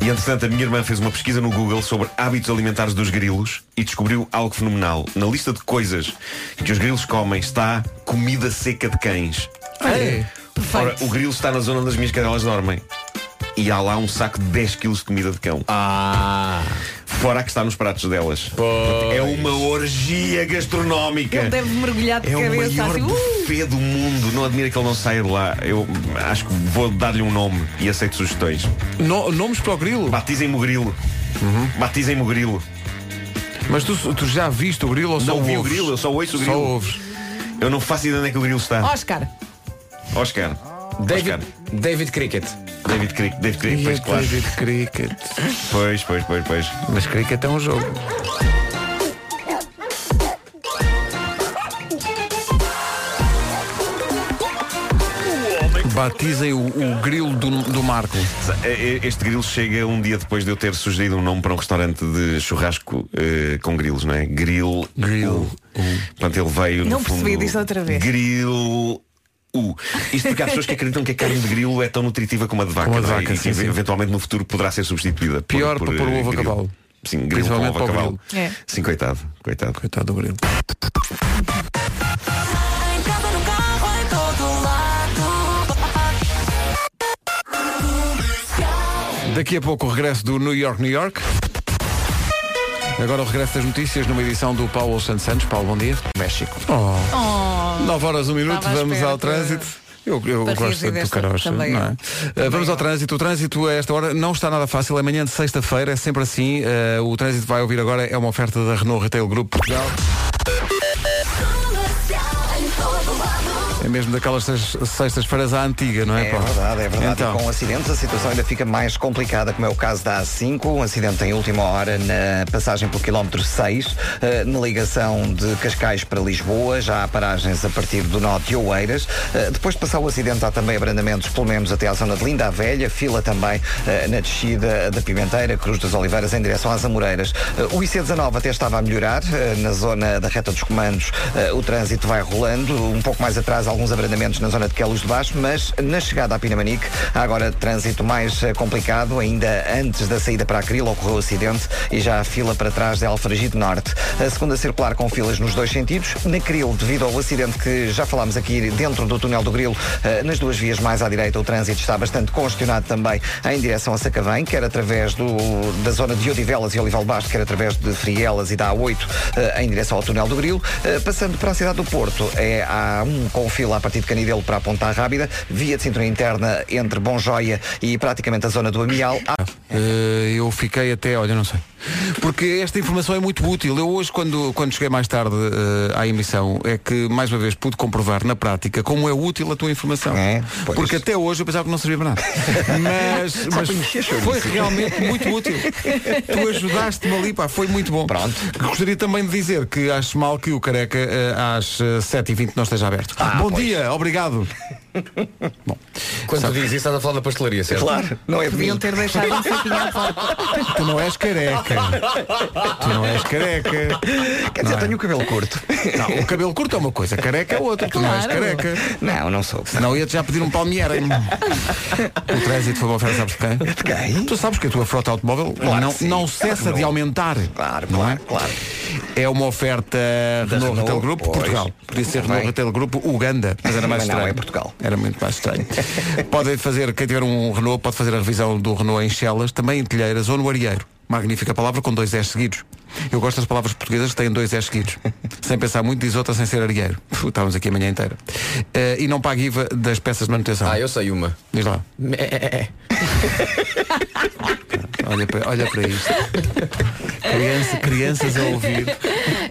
E entretanto a minha irmã fez uma pesquisa no Google sobre hábitos alimentares dos grilos e descobriu algo fenomenal. Na lista de coisas que os grilos comem está comida seca de cães. É. Ora, o grilo está na zona onde as minhas cadelas dormem. E há lá um saco de 10 kg de comida de cão. Ah. Fora a que está nos pratos delas. É uma orgia gastronómica. Ele deve mergulhar de É o cabeça maior assim. Uh! buffet do mundo. Não admira que ele não saia de lá. Eu acho que vou dar-lhe um nome e aceito sugestões. No- nomes para o grilo? Batizem-me o grilo. Batizem-me o grilo. Mas tu, tu já viste o grilo ou só Não vi o grilo, eu só ouço o grilo. Só ouves. Eu não faço ideia onde é que o grilo está. Oscar. Oscar. David. David Cricket. David Cricket. David Cricket, pois é claro. David Cricket. Pois, pois, pois, pois. Mas Cricket é um jogo. Batizem o, o grilo do, do Marco. Eh, Este grilo chega um dia depois de eu ter sugerido um nome para um restaurante de churrasco eh, com grilos, não é? Grill. Grill. Portanto, ele veio no Não fundo, percebi, diz outra vez. Grill. U. Isto porque há pessoas que acreditam que a carne de grilo é tão nutritiva como a de vaca, Como a de é? vaca, e sim, que sim. eventualmente no futuro poderá ser substituída. por- Pior por, para pôr o eh, ovo a cavalo. Sim, grilo com Principalmente ovo a para o cavalo. É. Sim, coitado, coitado. Coitado do grilo. Daqui a pouco o regresso do New York, New York. Agora o regresso das notícias numa edição do Paulo Santos Santos. Paulo, bom dia. México. Oh. Oh. 9 horas, um minuto, Estava à vamos ao trânsito. Eu, eu gosto do desta carocha, também não é? Uh, vamos ao trânsito. O trânsito a esta hora não está nada fácil. É manhã de sexta-feira, é sempre assim. Uh, o trânsito vai ouvir agora é uma oferta da Renault Retail Group Portugal. É mesmo daquelas sex- sextas-feiras à antiga, não é, É verdade, é verdade. Então, E com acidentes a situação ainda fica mais complicada, como é o caso da A5, um acidente em última hora na passagem pelo quilómetro 6, eh, na ligação de Cascais para Lisboa, já há paragens a partir do nó de Oeiras. Eh, depois de passar o acidente há também abrandamentos, pelo menos até à zona de Linda a Velha, fila também eh, na descida da Pimenteira, Cruz das Oliveiras em direção às Amoreiras. O IC19 até estava a melhorar, na zona da reta dos comandos o trânsito vai rolando, um pouco mais atrás alguns abrandamentos na zona de Quelos de Baixo, mas na chegada à Pinamanique há agora trânsito mais eh, complicado, ainda antes da saída para a Crila ocorreu o acidente e já há fila para trás de Alfragide Norte. A segunda circular com filas nos dois sentidos, na Cril, devido ao acidente que já falámos aqui dentro do túnel do Grilo, eh, nas duas vias mais à direita o trânsito está bastante congestionado também em direção a Sacavém, quer através do, da zona de Odivelas e Olival Basto, quer através de Frielas e da A8 eh, em direção ao túnel do Grilo. Passando para a cidade do Porto, é a um com fila a partir de Canidelo para a Ponta Rábida, via de cintura interna entre Bom Joia e praticamente a zona do Amial. Eh, eu fiquei até, olha, não sei. Porque esta informação é muito útil. Eu hoje, quando, quando cheguei mais tarde eh, à emissão, é que mais uma vez pude comprovar na prática como é útil a tua informação. Porque até hoje eu pensava que não servia para nada. Mas, mas foi realmente muito útil. Tu ajudaste-me ali, pá, foi muito bom. Pronto. Gostaria também de dizer que acho mal que o Careca eh, às eh, 7h20 não esteja aberto. bom dia, obrigado. Quando tu dizes isso, estás a falar da pastelaria, certo? Claro, não é Deviam ter deixado um saquinho à porta. Tu não és careca. Tu não és careca. Quer dizer, tenho o cabelo curto. Não, o cabelo curto é uma coisa, careca é outra. Tu não és Claro. careca. Não, não sou. Senão ia-te já pedir um palmeira. o trânsito foi uma oferta, sabes de quem? De quem? Tu sabes que a tua frota automóvel Claro não, não cessa de aumentar. Claro, não claro, é? claro. É uma oferta Renault, Renault, Retail Group pois. Portugal. Podia ser Renault. Retail Group Uganda, mas era mais Mas não, estranho. é Portugal. Era muito mais estranho. Podem fazer, quem tiver um Renault pode fazer a revisão do Renault em Chelas, também em Telheiras ou no Arieiro. Magnífica palavra com dois S seguidos. Eu gosto das palavras portuguesas que têm dois S seguidos. sem pensar muito, diz outra sem ser arieiro. Estávamos aqui a manhã inteira. Eh, e não paga IVA das peças de manutenção. Ah, eu sei uma. Diz lá. É. Olha para, olha para isto. Criança, crianças a ouvir,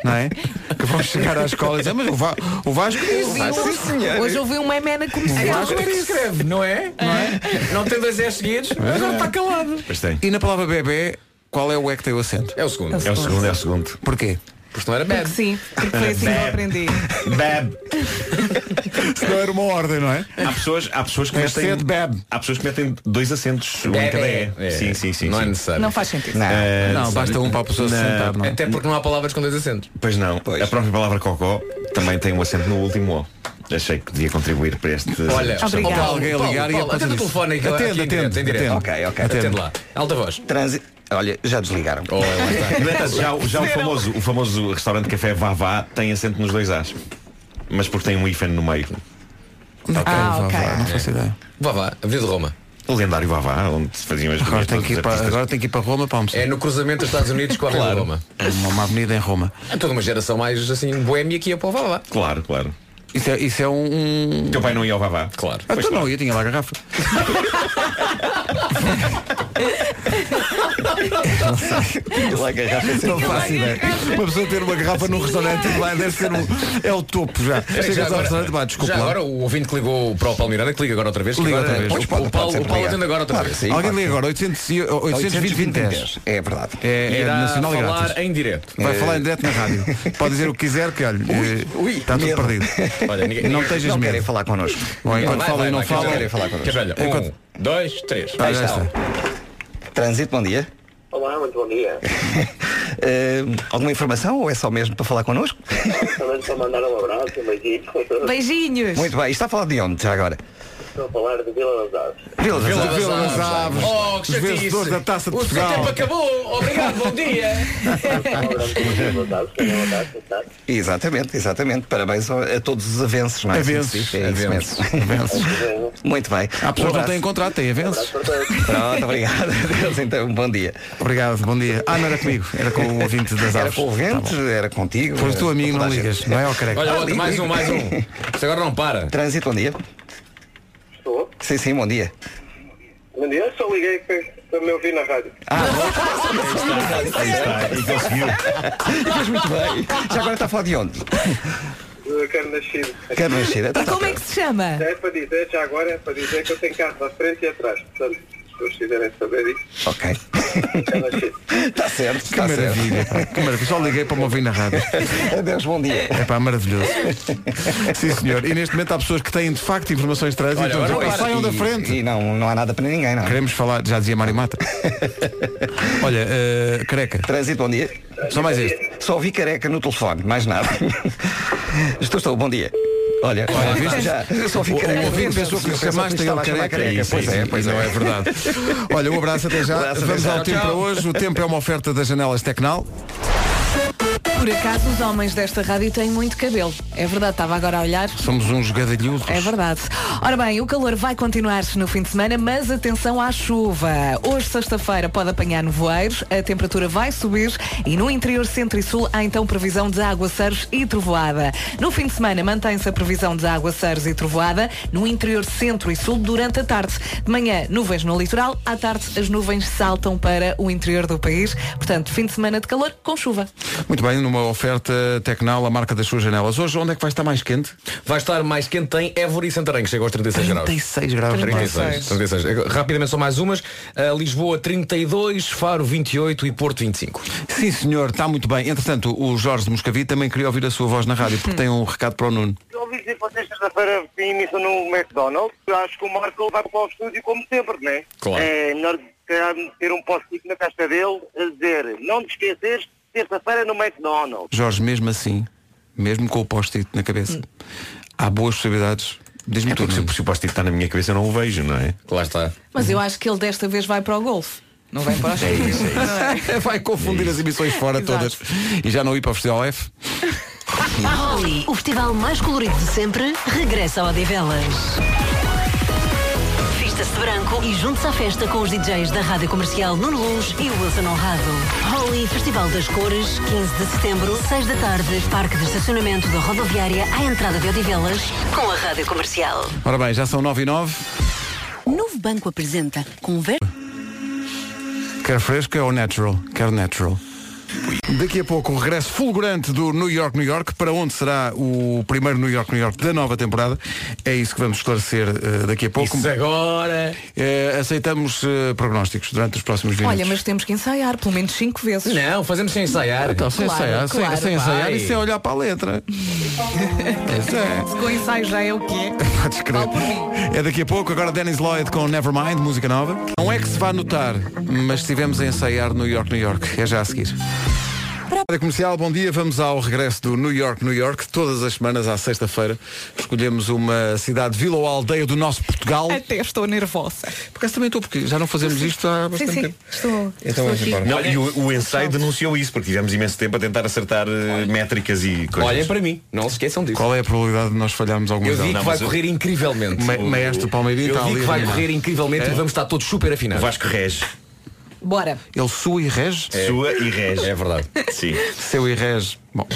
não é? Que vão chegar à escola e dizer, mas o, Va- o Vasco disse. hoje, hoje ouvi um meme na comercial. Como é que escreve, não é? Não é? Não tem dois S seguidos, mas não está calado. Pois tem. E na palavra bebê, qual é o é que tem o acento? É o segundo. É o segundo, é o segundo. Porquê? Porque não era Porque bad. sim, porque foi assim que eu aprendi. Beb. Se não era uma ordem, não é? Há pessoas, há pessoas que É metem. bebe. Há pessoas que metem dois acentos, um em É, cada é, E. é. Sim, sim, sim. Não é sim. necessário. Não faz sentido. Não. Eh, Não, basta um para a pessoa se sentar, não é? Até porque não há palavras com dois acentos. Pois não. Pois. A própria palavra cocó também tem um acento no último O. Achei que podia contribuir para este. Olha, Alguém a Paulo, ligar e Paulo, atende o telefone que Atende, aqui em direto, atende, em direto. atende. Ok, ok. Atende lá. Alta voz. Trânsito. Olha, já desligaram. Oh, lá está. No entanto, já, o- já o, famoso, o famoso restaurante café Vavá tem acento nos dois As. Mas porque tem um hífen no meio. Ok, Ah, vá, ok. vá, não faço ideia. Vá, vá, Avenida de Roma. O lendário Vavá, onde se faziam as Agora todos que ir os para, artistas. agora tenho que ir para Roma para almoçar. É no cruzamento dos Estados Unidos com a de Roma. Uma, uma avenida em Roma. É toda uma geração mais assim, boémia que ia para o Vavá. Claro, claro. Isso é, isso é um. Teu pai não ia ao Vavá. Claro. Ah, então não, eu tinha lá a garrafa. Lá garrafa Não faço ideia. Uma pessoa ter uma garrafa num restaurante lá deve ser um. É o topo já. Chegas ao restaurante, desculpa. já lá. agora o ouvinte que ligou para o Palmeirana, que liga agora outra vez. que Liga agora- outra vez. O, Pois o pode, pode Paulo, sempre o Paulo ligar. atende agora outra Claro vez. sim. Alguém liga agora, 800, e- 820 20 10. É verdade. É, é Irá nacional e falar grátis. em direto. Vai falar em direto na rádio. Pode dizer o que quiser, que olha, eh, ui, está tudo medo. perdido. Olha, ninguém, Não ninguém- Não querem medo. falar connosco. Bom, enquanto Vai, fala vai, e não vai, fala. querem falar connosco. Quer olha, Enquanto- dois, três. Ah, Aí já está. está. Trânsito, bom dia. Olá, muito bom dia. Eh, alguma informação ou é só mesmo para falar connosco? Também para mandar um abraço, um beijinho. Beijinhos. Muito bem. E está a falar de onde já agora? Estou a falar de Vila das Aves. Vila das Vila Aves. Vila das Aves. Oh, que vencedores da Taça de O Portugal. tempo acabou. Obrigado, bom dia. Das Aves? Exatamente, exatamente. Parabéns a, todos os avanços, não é? Avanços. Sim, É mesmo. Muito bem. Há pessoas que não têm contrato, têm avanços. Pronto, obrigado. Adeus, então, bom dia. Obrigado, bom dia. Ah, não era comigo, era com o ouvinte das Era aves. com o vento, Tá era contigo. Foste tu era amigo, não ligas, gente. não é, ó careca? Olha, Ah, mais um, mais um. Isto agora não para. Trânsito, bom dia. Estou. Sim, sim, bom dia. Bom dia, só liguei para, me ouvir na rádio. Aí está, e conseguiu. E fez muito bem. Já agora está a falar de onde? Eu quero nascido. Quero nascer. E como é que se chama? É para dizer, já agora é para dizer que eu tenho carro à frente e atrás. Portanto, pessoas quiserem saber isso, Ok. Está certo, Que certo. maravilha, pá, que maravilha. Só liguei para me ouvir na rádio. Adeus, bom dia. É pá, maravilhoso. Sim, senhor. E neste momento há pessoas que têm de facto informações de trânsito. Olha, agora Então, saiam da E- frente. E não, não há nada para ninguém, não. Queremos falar, já dizia Mário Mata. Olha, eh, careca, Trânsito, bom dia. só mais este. Só ouvi careca no telefone, mais nada. estou, estou, bom dia. Olha, Olha, viste? já, eu só ouvi O, careca. ouvinte pensou que lhe chamaste ele a chamar careca. Pois é, pois não é. é verdade. Olha, um abraço até já. Vamos ao tempo para hoje. O tempo é uma oferta das janelas Tecnal. Por acaso os homens desta rádio têm muito cabelo. É verdade, estava agora a olhar. Somos uns gadalhudos. É verdade. Ora bem, o calor vai continuar no fim de semana, mas atenção à chuva. Hoje, sexta-feira, pode apanhar nevoeiros, a temperatura vai subir e no interior centro e sul há então previsão de aguaceiros e trovoada. No fim de semana mantém-se a previsão de aguaceiros e trovoada no interior centro e sul durante a tarde. De manhã, nuvens no litoral, à tarde as nuvens saltam para o interior do país. Portanto, fim de semana de calor com chuva. Muito bem, numa oferta Tecnal, a marca das suas janelas. Hoje, onde é que vai estar mais quente? Vai estar mais quente em Évora e Santarém, que chega aos 36 graus. 36 graus. 36, 36. Rapidamente só mais umas. Uh, Lisboa 32, Faro 28 e Porto 25. Sim, senhor, está muito bem. Entretanto, o Jorge de Moscavide também queria ouvir a sua voz na rádio, porque tem um recado para o Nuno. Eu ouvi dizer que vocês sexta-feira emissão no McDonald's. Eu acho que o Marco vai para o estúdio como sempre, não é? Claro. É melhor ter um post-it na caixa dele a dizer não te esqueces, terça-feira no McDonald's. Jorge, mesmo assim, mesmo com o post-it na cabeça, há boas possibilidades. Diz-me É tudo. porque se, se o post-it está na minha cabeça eu não o vejo, não é? Lá está. Mas eu acho que ele desta vez vai para o golfe. Não vem para o É isso, é isso. É? Vai confundir as emissões fora Exato. todas e já não ir para o Festival F. O festival mais colorido de sempre, regressa ao Odivelas. De branco e junte-se à festa com os DJs da Rádio Comercial Nuno Luz e Wilson Honrado. Holly, Festival das Cores, 15 de setembro, 6 da tarde, Parque de Estacionamento da Rodoviária à entrada de Odivelas, com a Rádio Comercial. Ora bem, já são 9 e 9. Novo Banco apresenta Conver... Quer fresco ou natural? Quer natural. Daqui a pouco o regresso fulgurante do New York, New York, para onde será o primeiro New York, New York da nova temporada. É isso que vamos esclarecer eh, daqui a pouco. Isso agora. Eh, aceitamos eh, prognósticos durante os próximos minutos. Olha, mas temos que ensaiar pelo menos cinco vezes. Não, fazemos sem ensaiar. Então, sem Claro, ensaiar, sem- claro, sem, ensaiar vai. e sem olhar para a letra. É. Se com ensaio já é o quê? Podes crer. É daqui a pouco, agora Dennis Lloyd com Nevermind, música nova. Não é que se vá notar, mas estivemos a ensaiar New York, New York. É já a seguir. Rádio Comercial, bom dia. Vamos ao regresso do New York, New York. Todas as semanas, à sexta-feira, escolhemos uma cidade, vila ou aldeia do nosso Portugal. Até estou nervosa. Por acaso também estou, porque já não fazemos isto há Sim, bastante sim. tempo. Estou. Então estou. Não, e o, o ensaio denunciou isso, porque tivemos imenso tempo a tentar acertar eh, métricas e coisas. Olhem para mim, não se esqueçam disso. Qual é a probabilidade de nós falharmos alguma Eu vez? digo que vai correr incrivelmente. Ma- maestro Palmeirinho Eu ali que vai correr incrivelmente É? e vamos estar todos super afinados. O Vasco rege. Bora. Ele sua e rege? Sua e rege. É verdade. Sim. Seu e rege. Bom,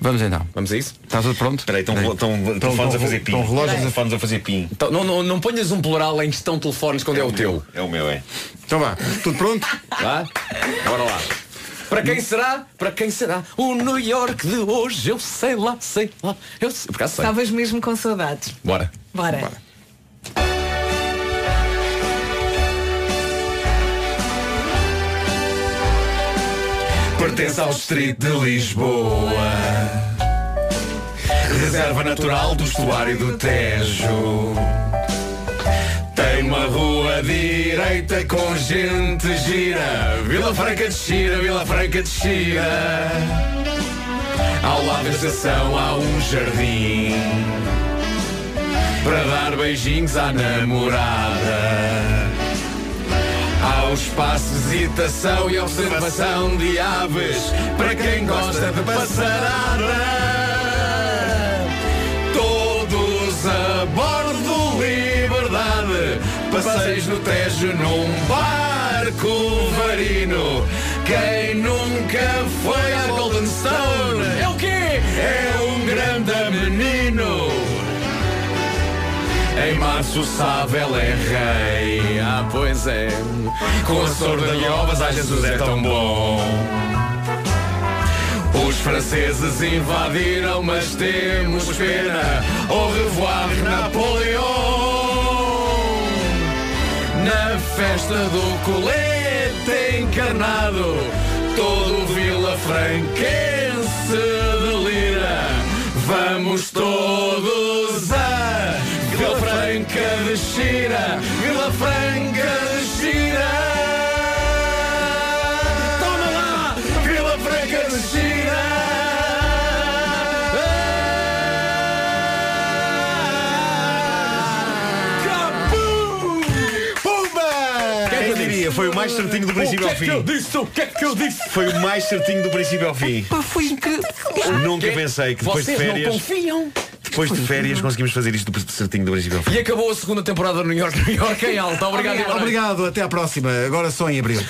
vamos então. Vamos a isso? Está tudo pronto? Espera aí, estão Peraí. estão- Estão- telefones a estão- fazer pim. estão relógios a- telefones a fazer pim. Então, não, não, não ponhas um plural em questão telefones quando é, o teu. É o meu, é. Então vá, tudo pronto? Vá? Bora lá. Para quem será? Para quem será? O New York de hoje, eu sei lá, sei lá. Eu sei. Por acaso sei. Estavas mesmo com saudades. Bora. Bora. Pertence ao distrito de Lisboa. Reserva natural do estuário do Tejo. Tem uma rua direita com gente gira. Vila Franca de Xira, Vila Franca de Xira. Ao lado da estação há um jardim. Para dar beijinhos à namorada. Há espaço de visitação e observação de aves para quem gosta de passarada. Todos a bordo, liberdade. Passeios no Tejo num barco varino. Quem nunca foi à Golden Stone é o quê? É um grande menino. Em março o Sável é rei, ah pois é. Com a sorda de ovas, ai Jesus é tão bom. Os franceses invadiram, mas temos pena. Au revoir Napoleão. Na festa do colete encarnado Todo Vila Franquense delira. Vamos todos a Franca de Xira Vila Franca de Xira Toma lá Vila Franca de Xira Pumba! Quem diria? Olha, foi o mais certinho do princípio ao fim. disse? O que é que eu disse? Foi o mais certinho do princípio ao fim. Foi incrível. Nunca pensei que depois de Vocês não férias, confiam? Depois de férias conseguimos fazer isto do certinho do princípio ao fim. E acabou a segunda temporada do New York, New York em alta. Obrigado, noite. Obrigado, até à próxima. Agora só em abril.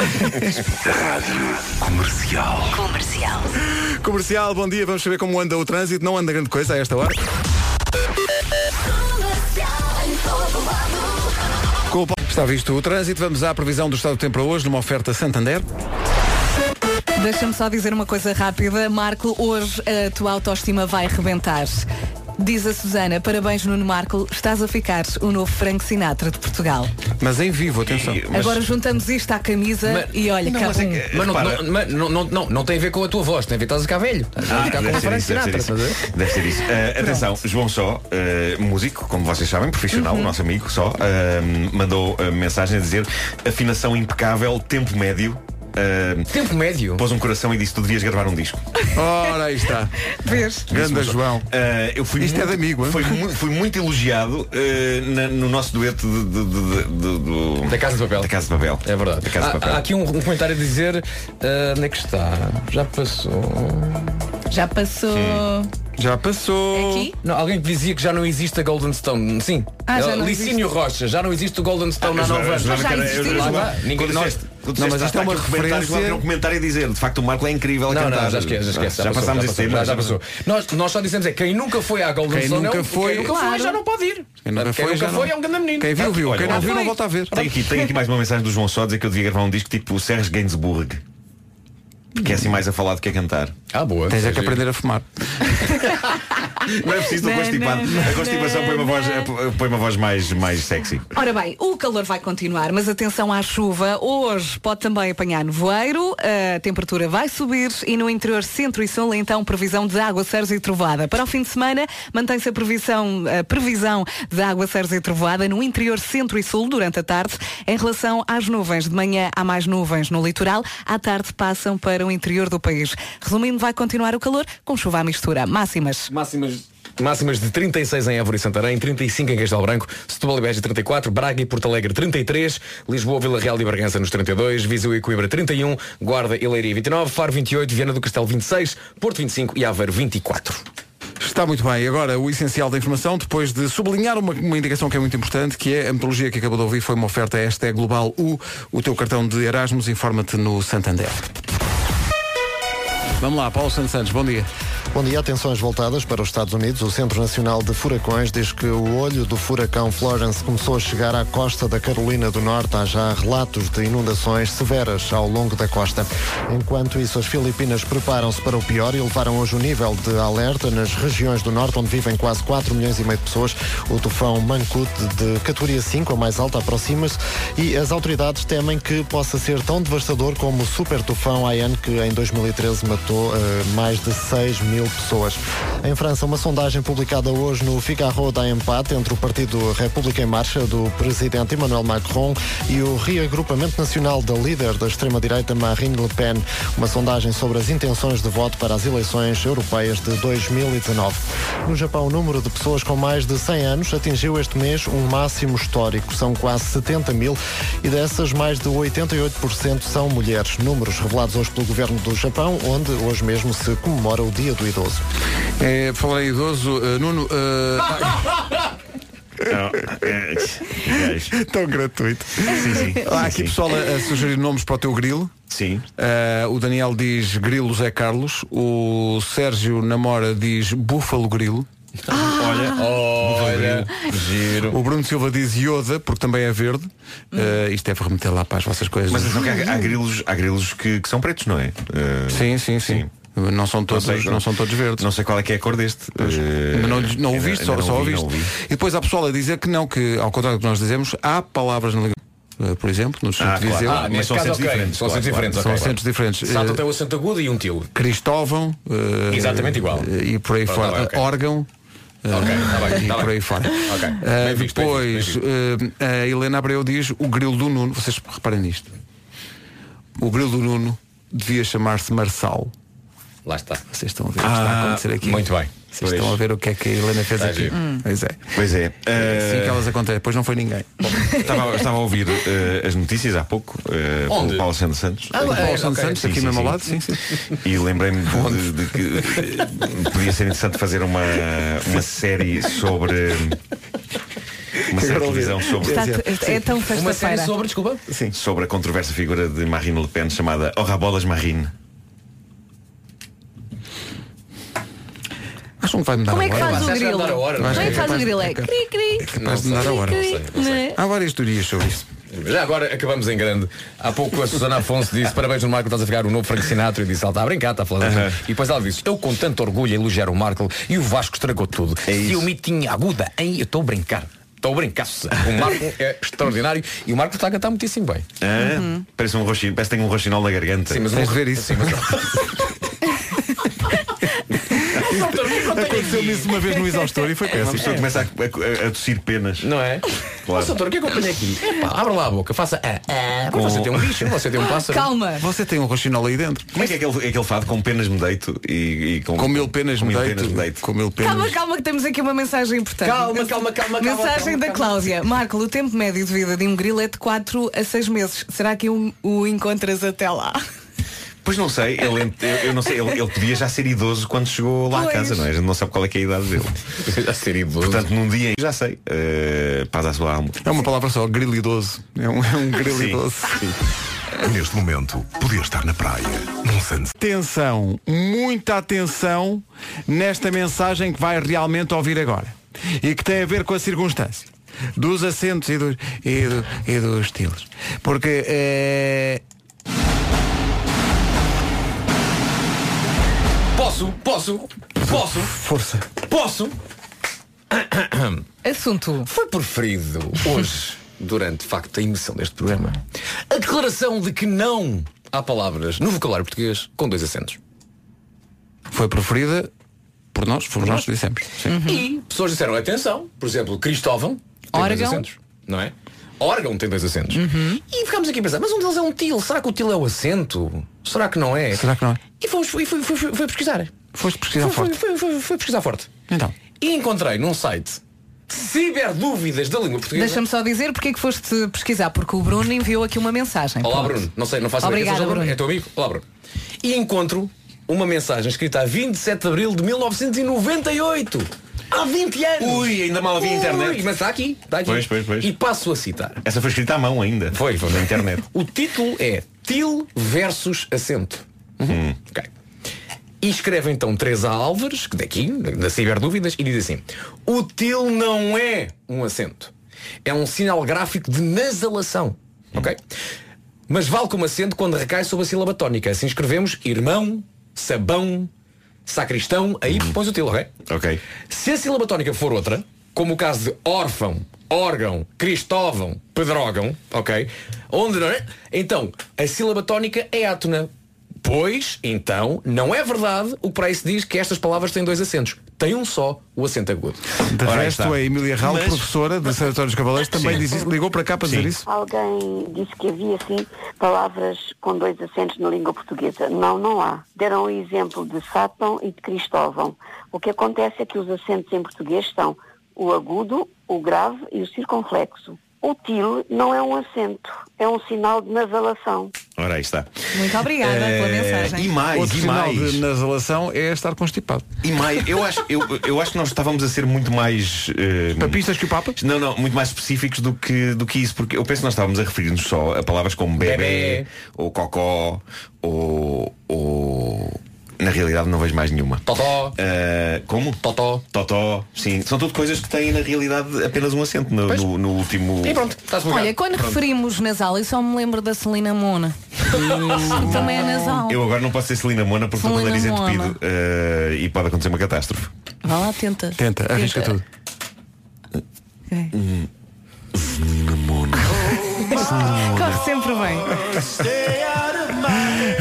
Rádio Comercial. Comercial. Comercial, bom dia. Vamos saber como anda o trânsito. Não anda grande coisa a esta hora. Com o Está visto o trânsito. Vamos à previsão do estado do tempo para hoje, numa oferta Santander. Deixa-me só dizer uma coisa rápida. Marco, hoje a tua autoestima vai rebentar. Diz a Susana, parabéns Nuno Marco, estás a ficar o novo Frank Sinatra de Portugal. Mas em vivo, atenção. Agora juntamos isto à camisa Mas- e olha, Não, cá mas é que- Mas não, Repara. não, mas não, não, não, não tem a ver com a tua voz, tem a ver estás a ficar velho. Estás a Ah, ficar como Frank isso, deve ser isso. Deve ser isso. Uh, atenção, João Só, uh, músico, como vocês sabem, profissional, Uhum. o nosso amigo Só, uh, mandou uh, mensagem a dizer afinação impecável, tempo médio. Uh, Tempo médio. pôs um coração e disse tu devias gravar um disco. Ora, aí está. Vês? Grande João. Uh, eu fui Isto é muito, de amigo, hein? Fui, mu- fui muito elogiado uh, na- no nosso dueto de, de- de- de- do- Da Casa de Papel. da Casa de Papel. É verdade. Da Casa de Há, Papel. há aqui um, um comentário a dizer ah, onde é que está? Já passou. Já passou. Já passou. Aqui? Não, alguém que dizia que já não existe a Golden Stone. Sim. Ah, já não Licínio Rocha, já não existe o Golden Stone há nove jurava- anos. já existiu. Lá está. Ninguém- quando nós- disseste- Não, mas isto é uma um referência- um comentário a dizer, de facto o Marco é incrível a Não, cantar. não, já esquece, já esquece. Já, passámos esse tema. Já, passou. Nós, nós só dizemos é quem nunca foi à Golden nunca é um- foi- quem nunca foi já não pode ir. Quem nunca foi, já foi não. é um grande menino. Quem viu, viu. Quem não viu, não volta a ver. Tem aqui, tem aqui mais uma mensagem do João Só dizer que eu devia gravar um disco tipo o Serge Gainsbourg. Que é assim mais a falar do que a cantar. Ah, boa. Tens é que aprender a fumar. Não é preciso, estou Não, constipado. não, A constipação põe uma voz, põe uma voz mais, mais sexy. Ora bem, o calor vai continuar, mas atenção à chuva. Hoje pode também apanhar nevoeiro, a temperatura vai subir e no interior centro e sul, então, previsão de aguaceiros e trovada. Para o fim de semana, mantém-se a previsão, a previsão de aguaceiros e trovada no interior centro e sul durante a tarde. Em relação às nuvens, de manhã há mais nuvens no litoral, à tarde passam para o interior do país. Resumindo, vai continuar o calor com chuva à mistura. Máximas. Máximas, máximas de 36 em Évora e Santarém, 35 em Castelo Branco, Setúbal e Beja 34, Braga e Porto Alegre 33, Lisboa, Vila Real e Bragança nos 32, Viseu e Coimbra 31, Guarda e Leiria 29, Faro 28, Viana do Castelo 26, Porto 25 e Aveiro 24. Está muito bem. Agora, o essencial da informação, depois de sublinhar uma, uma indicação que é muito importante, que é a metodologia que acabou de ouvir, foi uma oferta esta é Global U, o teu cartão de Erasmus, informa-te no Santander. Vamos lá, Paulo Santos Santos, bom dia. Bom dia, atenções voltadas para os Estados Unidos. O Centro Nacional de Furacões diz que o olho do furacão Florence começou a chegar à costa da Carolina do Norte. Há já relatos de inundações severas ao longo da costa. Enquanto isso, as Filipinas preparam-se para o pior e levaram hoje o nível de alerta nas regiões do Norte, onde vivem quase 4 milhões e meio de pessoas. O tufão Mangkut, de categoria 5, a mais alta, aproxima-se e as autoridades temem que possa ser tão devastador como o super tufão Haiyan, que em 2013 matou eh, mais de 6 mil pessoas. Em França, uma sondagem publicada hoje no Figaro dá empate entre o Partido República em Marcha do presidente Emmanuel Macron e o reagrupamento nacional da líder da extrema-direita Marine Le Pen. Uma sondagem sobre as intenções de voto para as eleições europeias de 2019. No Japão, o número de pessoas com mais de 100 anos atingiu este mês um máximo histórico. São quase 70 mil e dessas, mais de 88% são mulheres. Números revelados hoje pelo governo do Japão, onde hoje mesmo se comemora o Dia do Idoso. É, em idoso, uh, Nuno. é, Tão gratuito. Sim, sim. Há aqui Sim, sim. pessoal a, a sugerir nomes para o teu grilo. Sim. Uh, o Daniel diz Grilo Zé Carlos. O Sérgio Namora diz Búfalo Grilo. Olha, Olha, giro. O Bruno Silva diz Yoda, porque também é verde. Uh, isto deve remeter lá para as vossas coisas. Mas que há, há grilos, há grilos que, que são pretos, não é? Uh, Sim, sim, sim. Não são todos, sei, não, são todos verdes. Não sei qual é que é a cor deste. Ainda não, não ouviste, ainda só, não só ouvi, ouviste. não ouvi. E depois há pessoal a dizer que não, que ao contrário do que nós dizemos, há palavras na língua. Uh, por exemplo, no distrito Ah, de claro. Ah, neste mas são caso, acentos ok. diferentes, São claro, acentos claro. diferentes. São ok, acentos diferentes. Salto Uh, tem o acento agudo e um tilo. Cristóvão. uh, Exatamente igual. uh, E por aí fora. tá bem, ok. Órgão. uh, Ok, tá bem, e tá por bem. aí fora. Ok, Uh, bem visto, bem depois, visto, uh, a Helena Abreu diz o grilo do Nuno. Vocês reparem nisto. O grilo do Nuno devia chamar-se Marçal. Lá está. Vocês estão a ver o que está a acontecer aqui. Muito bem. Vocês estão a ver o que é que a Helena fez Está aqui. giro. Hum. Pois é. Pois é. Assim que elas acontecem. Depois não foi ninguém. Estava, estava a ouvir eh, as notícias há pouco eh, Onde? pelo Paulo Santos Santos. Ah, Paulo é, Santos. Santos, aqui mesmo ao lado, sim, sim. E lembrei-me de, de que eh, podia ser interessante fazer uma, uma série sobre. Uma série de televisão sobre. Está- é tão Uma série sexta-feira. sobre, desculpa? Sim. Sobre a controversa figura de Marine Le Pen chamada Orrabolas Marine. Acho que não vai me dar Como a é que hora. faz o grilo? a hora, Como é que sei. faz o grilo? É é cri cri. É capaz de me dar a hora. Não é? Há várias teorias sobre isso. Já agora acabamos em grande. Há pouco a Susana Afonso disse parabéns no Marco, estás a ficar o novo Frank Sinatra e disse, ela está a brincar, está a falar. E depois ela disse, eu com tanto orgulho a elogiar o Marco e o Vasco estragou tudo. Se eu me tinha aguda, hein, eu estou a brincar. Estou a brincar. O Marco é extraordinário e o Marco está a cantar muitíssimo bem. Ah, Parece um roxinol, parece que tem um roxinol na garganta. Sim, mas um- de ver isso. Sim, mas- Aconteceu-me isso uma vez no exaustor e foi péssimo. pessoa começa a, a- a tossir penas. Não é? Claro. Doutor, o que é que eu ponho aqui? Epá, abra lá a boca, faça. Ah, ah. Com- Você tem um bicho, você tem um pássaro. Calma. Você tem um roxinol aí dentro. Como é que é aquele, aquele fado com penas me deito e, e com, Com mil penas com me mil deito. penas me deito. Com mil penas. Calma, calma, que temos aqui uma mensagem importante. Calma, calma, calma, calma, Mensagem calma, da calma. Cláudia. Marco, o tempo médio de vida de um grilo é de 4 a 6 meses. Será que o, o encontras até lá? Pois não sei, ele, eu, eu não sei, ele, ele podia já ser idoso quando chegou lá Pois. a casa, não é? A gente não sabe qual é que é a idade dele. Já ser idoso. Portanto, num dia, já sei, uh, paz à sua alma. É uma palavra só, grilo idoso. É um, é um grilo Sim. idoso. Neste momento, podia estar na praia, num sunset. Atenção, muita atenção nesta mensagem que vai realmente ouvir agora. E que tem a ver com a circunstância. Dos acentos e dos, e do- e dos estilos. Porque é, Posso, posso, posso, Força. posso. Assunto. Foi preferido hoje, durante de facto a emissão deste programa, a declaração de que não há palavras no vocabulário português com dois acentos. Foi preferida por nós, fomos nós que dissemos. Sim. E pessoas disseram, atenção, por exemplo, Cristóvão tem dois Órgão. acentos, não é? Órgão tem dois acentos. E ficámos aqui a pensar, mas um deles é um til, será que o til é o acento? Será que não é? Será que não é? E fomos, fui, fui, fui, fui pesquisar. Foste pesquisar Foi, forte. foi, foi, foi pesquisar forte. Então. E encontrei num site ciberdúvidas da língua portuguesa. Deixa-me só dizer porque é que foste pesquisar, porque o Bruno enviou aqui uma mensagem. Olá Pronto. Bruno, não sei, não faço Obrigada, Bruno. Bruno. É teu amigo? Olá Bruno. E encontro uma mensagem escrita a 27 de Abril de 1998. Há 20 anos! Ui, ainda mal havia Ui, internet. Mas está aqui, está aqui. Pois, pois, pois. E passo a citar. Essa foi escrita à mão ainda. Foi, foi. Na internet. O título é Til versus acento. Hum. Ok. E escreve então Teresa Álvares, que daqui, da Ciberdúvidas, e diz assim: O til não é um acento. É um sinal gráfico de nasalação. Ok? Mas vale como acento quando recai sobre a sílaba tónica. Assim escrevemos irmão, sabão, sacristão, aí pões o til, ok? Ok. Se a sílaba tónica for outra, como o caso de órfão, órgão, cristóvão, pedrógão, ok? Onde não é? Então, a sílaba tónica é átona. Pois, então, não é verdade o se diz que estas palavras têm dois acentos. Tem um só, o acento agudo. De Ora, resto, está. a Emília Raul, Mas- professora de Sanatório dos Cavaleiros, também Sim. diz isso, ligou para cá para dizer Sim. isso. Alguém disse que havia, assim, palavras com dois acentos na língua portuguesa. Não, não há. Deram o exemplo de Sátão e de Cristóvão. O que acontece é que os acentos em português são o agudo, o grave e o circunflexo. O til não é um acento, é um sinal de nasalação. Ora, aí está. Muito obrigada pela Eh, mensagem. E mais, Outro e sinal mais. de nasalação é estar constipado. E mais, eu acho, eu, eu acho que nós estávamos a ser muito mais. eh, Papistas que o Papa? Não, não, muito mais específicos do que, do que isso, porque eu penso que nós estávamos a referir-nos só a palavras como bebê, Bebé. ou cocó, ou, ou. Na realidade não vejo mais nenhuma. Totó, Eh, como? totó. Totó, sim. São tudo coisas que têm na realidade apenas um acento no, no, no último. E pronto, estás Olha, quando referimos nasal, eu só me lembro da Celina Mona. Também é nasal. Eu agora não posso ser Celina Mona porque estou com o nariz Mona. entupido eh, e pode acontecer uma catástrofe. Vá lá, tenta. Tenta, arrisca tudo. Ok. Corre sempre bem.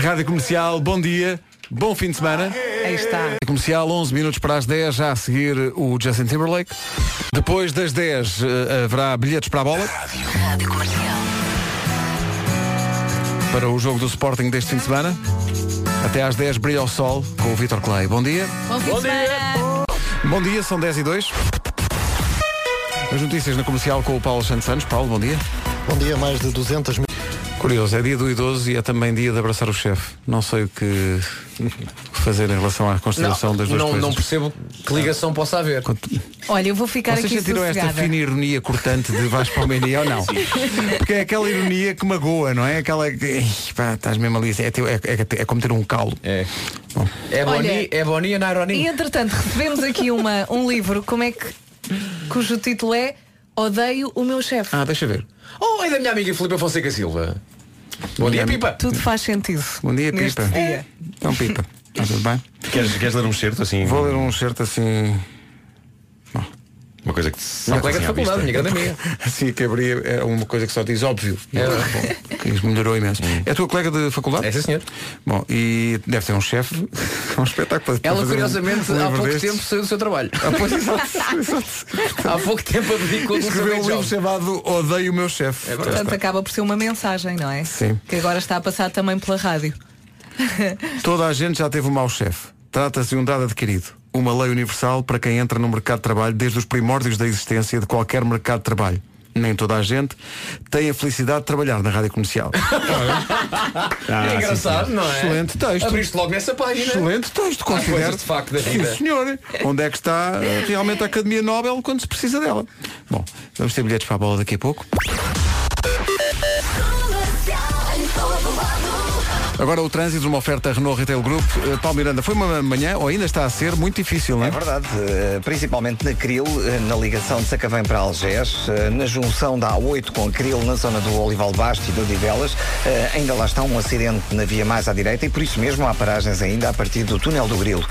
Rádio Comercial, bom dia, bom fim de semana. Aí está. Comercial, 11 minutos para as 10, já a seguir o Justin Timberlake. Depois das 10 eh, haverá bilhetes para a bola. Rádio Comercial. Para o jogo do Sporting deste fim de semana. Até às 10 brilha o sol com o Vitor Clay. Bom dia. Bom fim de semana. Bom dia, são 10 e 2. As notícias na comercial com o Paulo Santos Santos. Paulo, bom dia. Bom dia, mais de 200 mil. Curioso, é dia do idoso e é também dia de abraçar o chefe. Não sei o que fazer em relação à consideração das duas não, coisas. não percebo que ligação possa haver. Olha, eu vou ficar Vocês aqui sentiram esta fina ironia cortante de Vasco Palmeirinho ou não? Porque é aquela ironia que magoa, não é? Aquela que. Pá, estás mesmo ali. É, é, é- é como ter um calo. É. Bom. É Olha, Boni, é e na E entretanto, recebemos aqui uma, um livro, como é que. cujo título é Odeio o meu chefe. Ah, deixa ver. Oh, é da minha amiga Filipe Fonseca Silva. Bom dia, Pipa. Tudo faz sentido. Bom dia, Pipa. dia. Então, Pipa. Está tudo bem? Queres, queres ler um certo assim? Vou ler um certo assim. Uma coisa que se Uma colega de assim faculdade, vista. minha grande amiga. Assim que abri é uma coisa que só diz óbvio. É. Bom, que isso melhorou imenso. É a tua colega de faculdade? É, sim, senhor. Bom, e deve ser um chefe. É um espetáculo. para Ela, um- curiosamente, um há pouco destes. tempo saiu do seu trabalho. Ah, pois, exato, exato. há pouco tempo abdicou do seu Escreveu um livro chamado Odeio o meu chefe. É Portanto, acaba por ser uma mensagem, não é? Sim. Que agora está a passar também pela rádio. Toda a gente já teve um mau chefe. Trata-se de um dado adquirido. Uma lei universal para quem entra no mercado de trabalho desde os primórdios da existência de qualquer mercado de trabalho. Nem toda a gente tem a felicidade de trabalhar na rádio comercial. é engraçado, não é? Excelente texto. Abriste logo nessa página. Excelente texto, considero. de facto da vida. Sim, senhor. Onde é que está eh, realmente a Academia Nobel quando se precisa dela? Bom, vamos ter bilhetes para a bola daqui a pouco. Agora o trânsito, uma oferta Renault Retail Group. Eh, Paulo Miranda, foi uma manhã, ou ainda está a ser, muito difícil, não é? É verdade, eh, principalmente na Cril, eh, na ligação de Sacavém para Algés, na junção da A8 com Cril, na zona do Olival Basto e do Divelas, ainda lá está um acidente na via mais à direita e por isso mesmo há paragens ainda a partir do túnel do Grilo.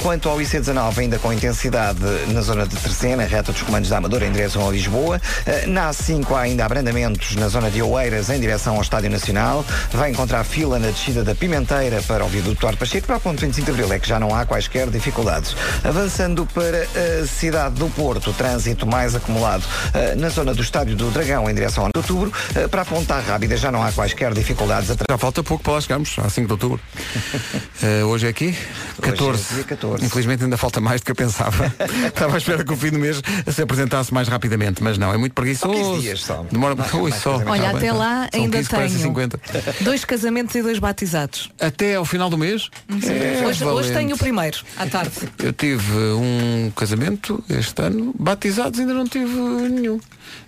Quanto ao IC19, ainda com intensidade na zona de Terceira, reta dos comandos da Amadora em direção a Lisboa. Na A5 há ainda abrandamentos na zona de Oeiras em direção ao Estádio Nacional. Vai encontrar fila na descida da Pimenteira para o viaduto Duarte Pacheco para a ponte 25 de Abril. É que já não há quaisquer dificuldades. Avançando para a cidade do Porto, o trânsito mais acumulado eh, na zona do Estádio do Dragão em direção ao 9 de Outubro. Eh, Para a Ponta Rábida já não há quaisquer dificuldades. Já falta pouco para lá chegarmos, a 5 de outubro. Eh, hoje é aqui? 14. é dia 14. Infelizmente ainda falta mais do que eu pensava. Estava à espera que o fim do mês se apresentasse mais rapidamente, mas não, é muito preguiçoso. 15 dias só. Demora Ui, só. Olha, até lá São ainda 15, parece tenho 50. dois casamentos e dois batizados. Até ao final do mês? É hoje, hoje tenho o primeiro, à tarde. Eu tive um casamento este ano, batizados ainda não tive nenhum.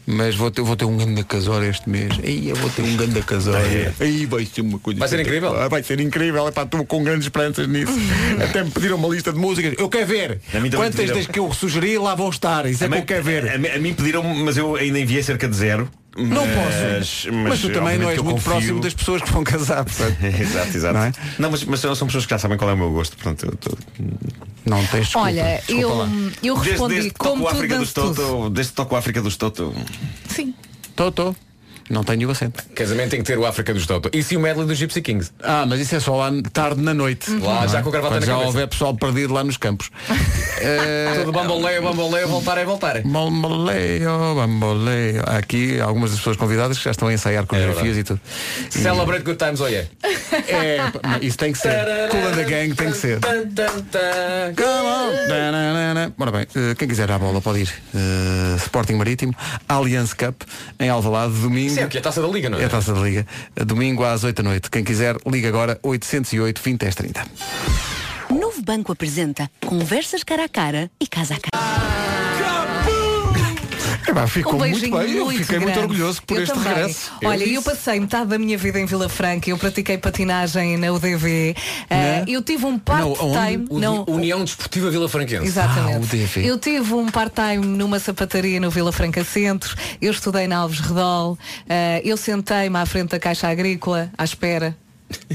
Mas vou ter, vou ter um grande casório este mês. Aí eu vou ter um grande casório. Aí vai ser uma coisa. Vai ser incrível? Ah, Vai ser incrível. Epá, estou com grandes esperanças nisso. Até me pediram uma lista de músicas. Eu quero ver. A Quantas das que eu sugeri lá vão estar. Isso é que eu quero ver. A, mim- a mim pediram, mas eu ainda enviei cerca de zero. Não mas, posso. Mas, tu também não és muito confio. próximo das pessoas que vão casar, exato, exato. Não Não, é? mas, mas são pessoas que já sabem qual é o meu gosto, portanto eu tô... Não tens desculpa. Olha, Desculpa eu, lá. eu Desde, respondi desde que como toco tudo África tudo. Toto, desde que toco a África dos Toto. Sim. Tô. Não tenho o acento. Casamento tem que ter o África dos Toto. E se o medley dos Gypsy Kings? Ah, mas isso é só lá tarde na noite. Lá, Não já é? com a gravata Quando na já cabeça. houver pessoal perdido lá nos campos. Eh, Todo bamboleio, bamboleio, voltar é voltar. Bamboleio, bamboleio. Aqui algumas das pessoas convidadas que já estão a ensaiar coreografias e tudo. E- Celebrate good times, oh yeah. É, isso tem que ser. Cool the Gang tem que ser. Come on. Ora bem, eh, quem quiser a bola pode ir. Eh, Sporting Marítimo, Allianz Cup, em Alvalade, domingo. Isso é o que é a taça da Liga, não é? É a taça da Liga. Domingo às 8 da noite. Quem quiser, liga agora 808 20 10 30. Novo Banco apresenta Conversas cara a cara e casa a cara. Pá, ficou um muito beijinho bem. Eu muito fiquei muito grande. orgulhoso por Eu este também. regresso. Olha, eu passei metade da minha vida em Vila Franca, eu pratiquei patinagem na UDV, eh, eu tive um part-time. Não, União Desportiva Vila Franquense. Exatamente. Ah, o DV. Eu tive um part-time numa sapataria no Vila Franca Centro, eu estudei na Alves Redol, eh, eu sentei-me à frente da Caixa Agrícola, à espera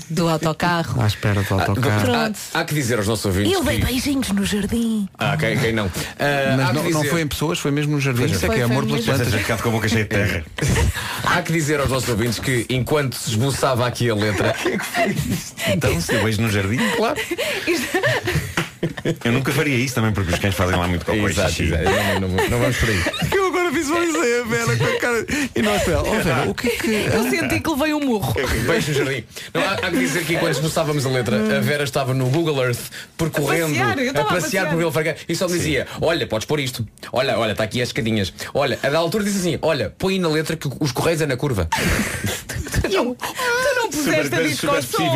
do autocarro. À espera do autocarro. Pronto. Há, há que dizer aos nossos ouvintes. Eu dei que... beijinhos no jardim. Ah, quem, quem não? Ah, Mas há não, que não dizer- foi em pessoas, foi mesmo no jardim. Isso é que é foi amor pelas mesmo. plantas. Já ficado com a boca cheia de terra. Há que dizer aos nossos ouvintes que enquanto se esboçava aqui a letra, Então, se eu beijo no jardim, claro. Eu nunca faria isso também, porque os cães fazem lá muito cocô Exato, xixi. exato. Não, não, não, não vamos por aí. Eu agora agora visualizei a Vera com a cara. E nós, Vera, oh, Vera, o que é que. Eu senti que levei um murro. Beijo no jardim. Não, há, há que dizer que quando não estávamos a letra, a Vera estava no Google Earth percorrendo, A passear, a passear por Vila Franca e só me dizia, olha, podes pôr isto. Olha, olha, está aqui as escadinhas. Olha, a da altura disse assim, olha, põe na letra que os correios é na curva. Tu não puseste a disco ao som.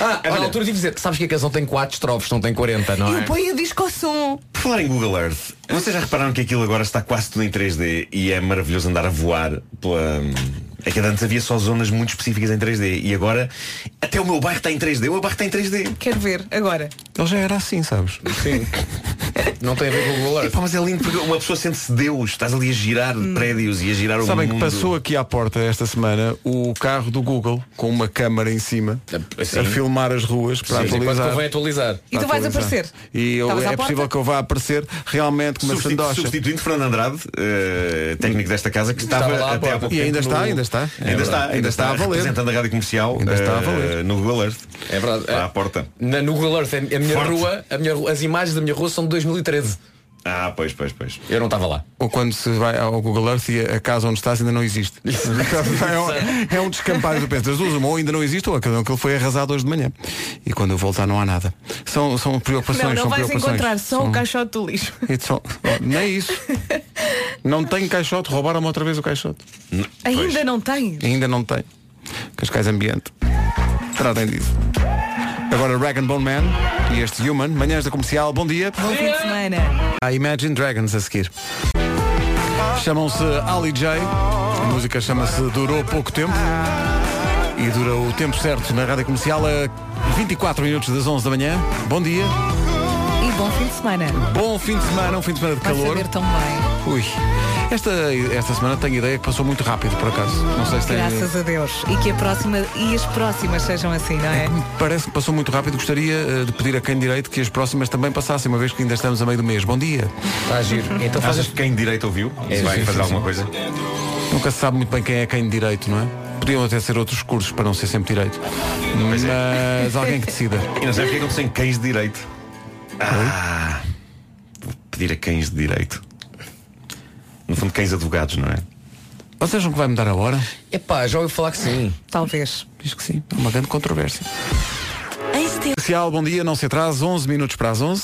Ah, a da altura tive dizer, sabes que a canção tem 4 estrofes, não tem 40, não Eu é? ponho a disco ao som. Por falar em Google Earth, vocês já repararam que aquilo agora está quase tudo em 3D e é maravilhoso andar a voar pela. É que antes havia só zonas muito específicas em 3D e agora até o meu bairro está em 3D, o meu bairro está em 3D. Quero ver, agora. Ele já era assim, sabes? Sim. Não tem a ver com o Google Earth. Epá, mas é lindo porque uma pessoa sente-se Deus, estás ali a girar prédios e a girar o Sabem mundo. que passou aqui à porta esta semana o carro do Google com uma câmara em cima Sim. a filmar as ruas para Sim, atualizar. convém atualizar. E tu Para vais aparecer? E eu, é possível que eu vá aparecer realmente com uma Substitu- sandocha. substituindo Fernando Andrade, eh, técnico desta casa, que estava, Estava até há pouco E ainda está, ainda está. É Ainda está, ainda, Ainda está, está a valer. representando a rádio comercial Ainda está a eh, valer. No Google Earth. É verdade. Está à porta. Na, no Google Earth, a minha Forte. rua, a minha, as imagens da minha rua são de 2013. Ah, pois, pois, pois. Eu não estava lá. Ou quando se vai ao Google Earth e a casa onde estás ainda não existe. é, um, é um descampado de pensas. Das duas, uma ou ainda não existe ou aquele aquele foi arrasado hoje de manhã. E quando eu voltar não há nada. São, são preocupações. Não, não são vais preocupações. encontrar só São- o caixote do lixo. são- oh, Nem isso. Não tenho caixote, roubaram-me outra vez o caixote. Ainda não tens. Ainda não tenho. Cascais Ambiente. Tratem disso. Agora Rag Bone Man e este Human, manhãs da comercial, bom dia. Bom fim de semana. A Imagine Dragons a seguir. Chamam-se Ali J. A música chama-se Durou Pouco Tempo. E dura o tempo certo na rádio comercial a 24 minutos das 11 da manhã. Bom dia. E bom fim de semana. Bom fim de semana, um fim de semana de Vai calor. saber tão bem. Ui. Esta, esta semana tenho ideia que passou muito rápido, por acaso. Não sei se tem. Graças a Deus. E que a próxima e as próximas sejam assim, não é? Parece que passou muito rápido. Gostaria eh, de pedir a quem direito que as próximas também passassem, uma vez que ainda estamos a meio do mês. Bom dia. Está a giro. Então Achas fazes que quem direito ouviu? É, vai sim, fazer sim, alguma sim. coisa? Nunca se sabe muito bem quem é quem de direito, não é? Podiam até ser outros cursos para não ser sempre direito. Mas alguém que decida. E não sei porque é que eu sem cães de direito. Ah, vou pedir a cães de direito. No fundo, cães advogados, não é? Vocês acham que vai mudar a hora? Epá, já ouvi falar que sim. Talvez. Diz que sim. É uma grande controvérsia. Especial, bom dia, não se atrase, 11 minutos para as 11.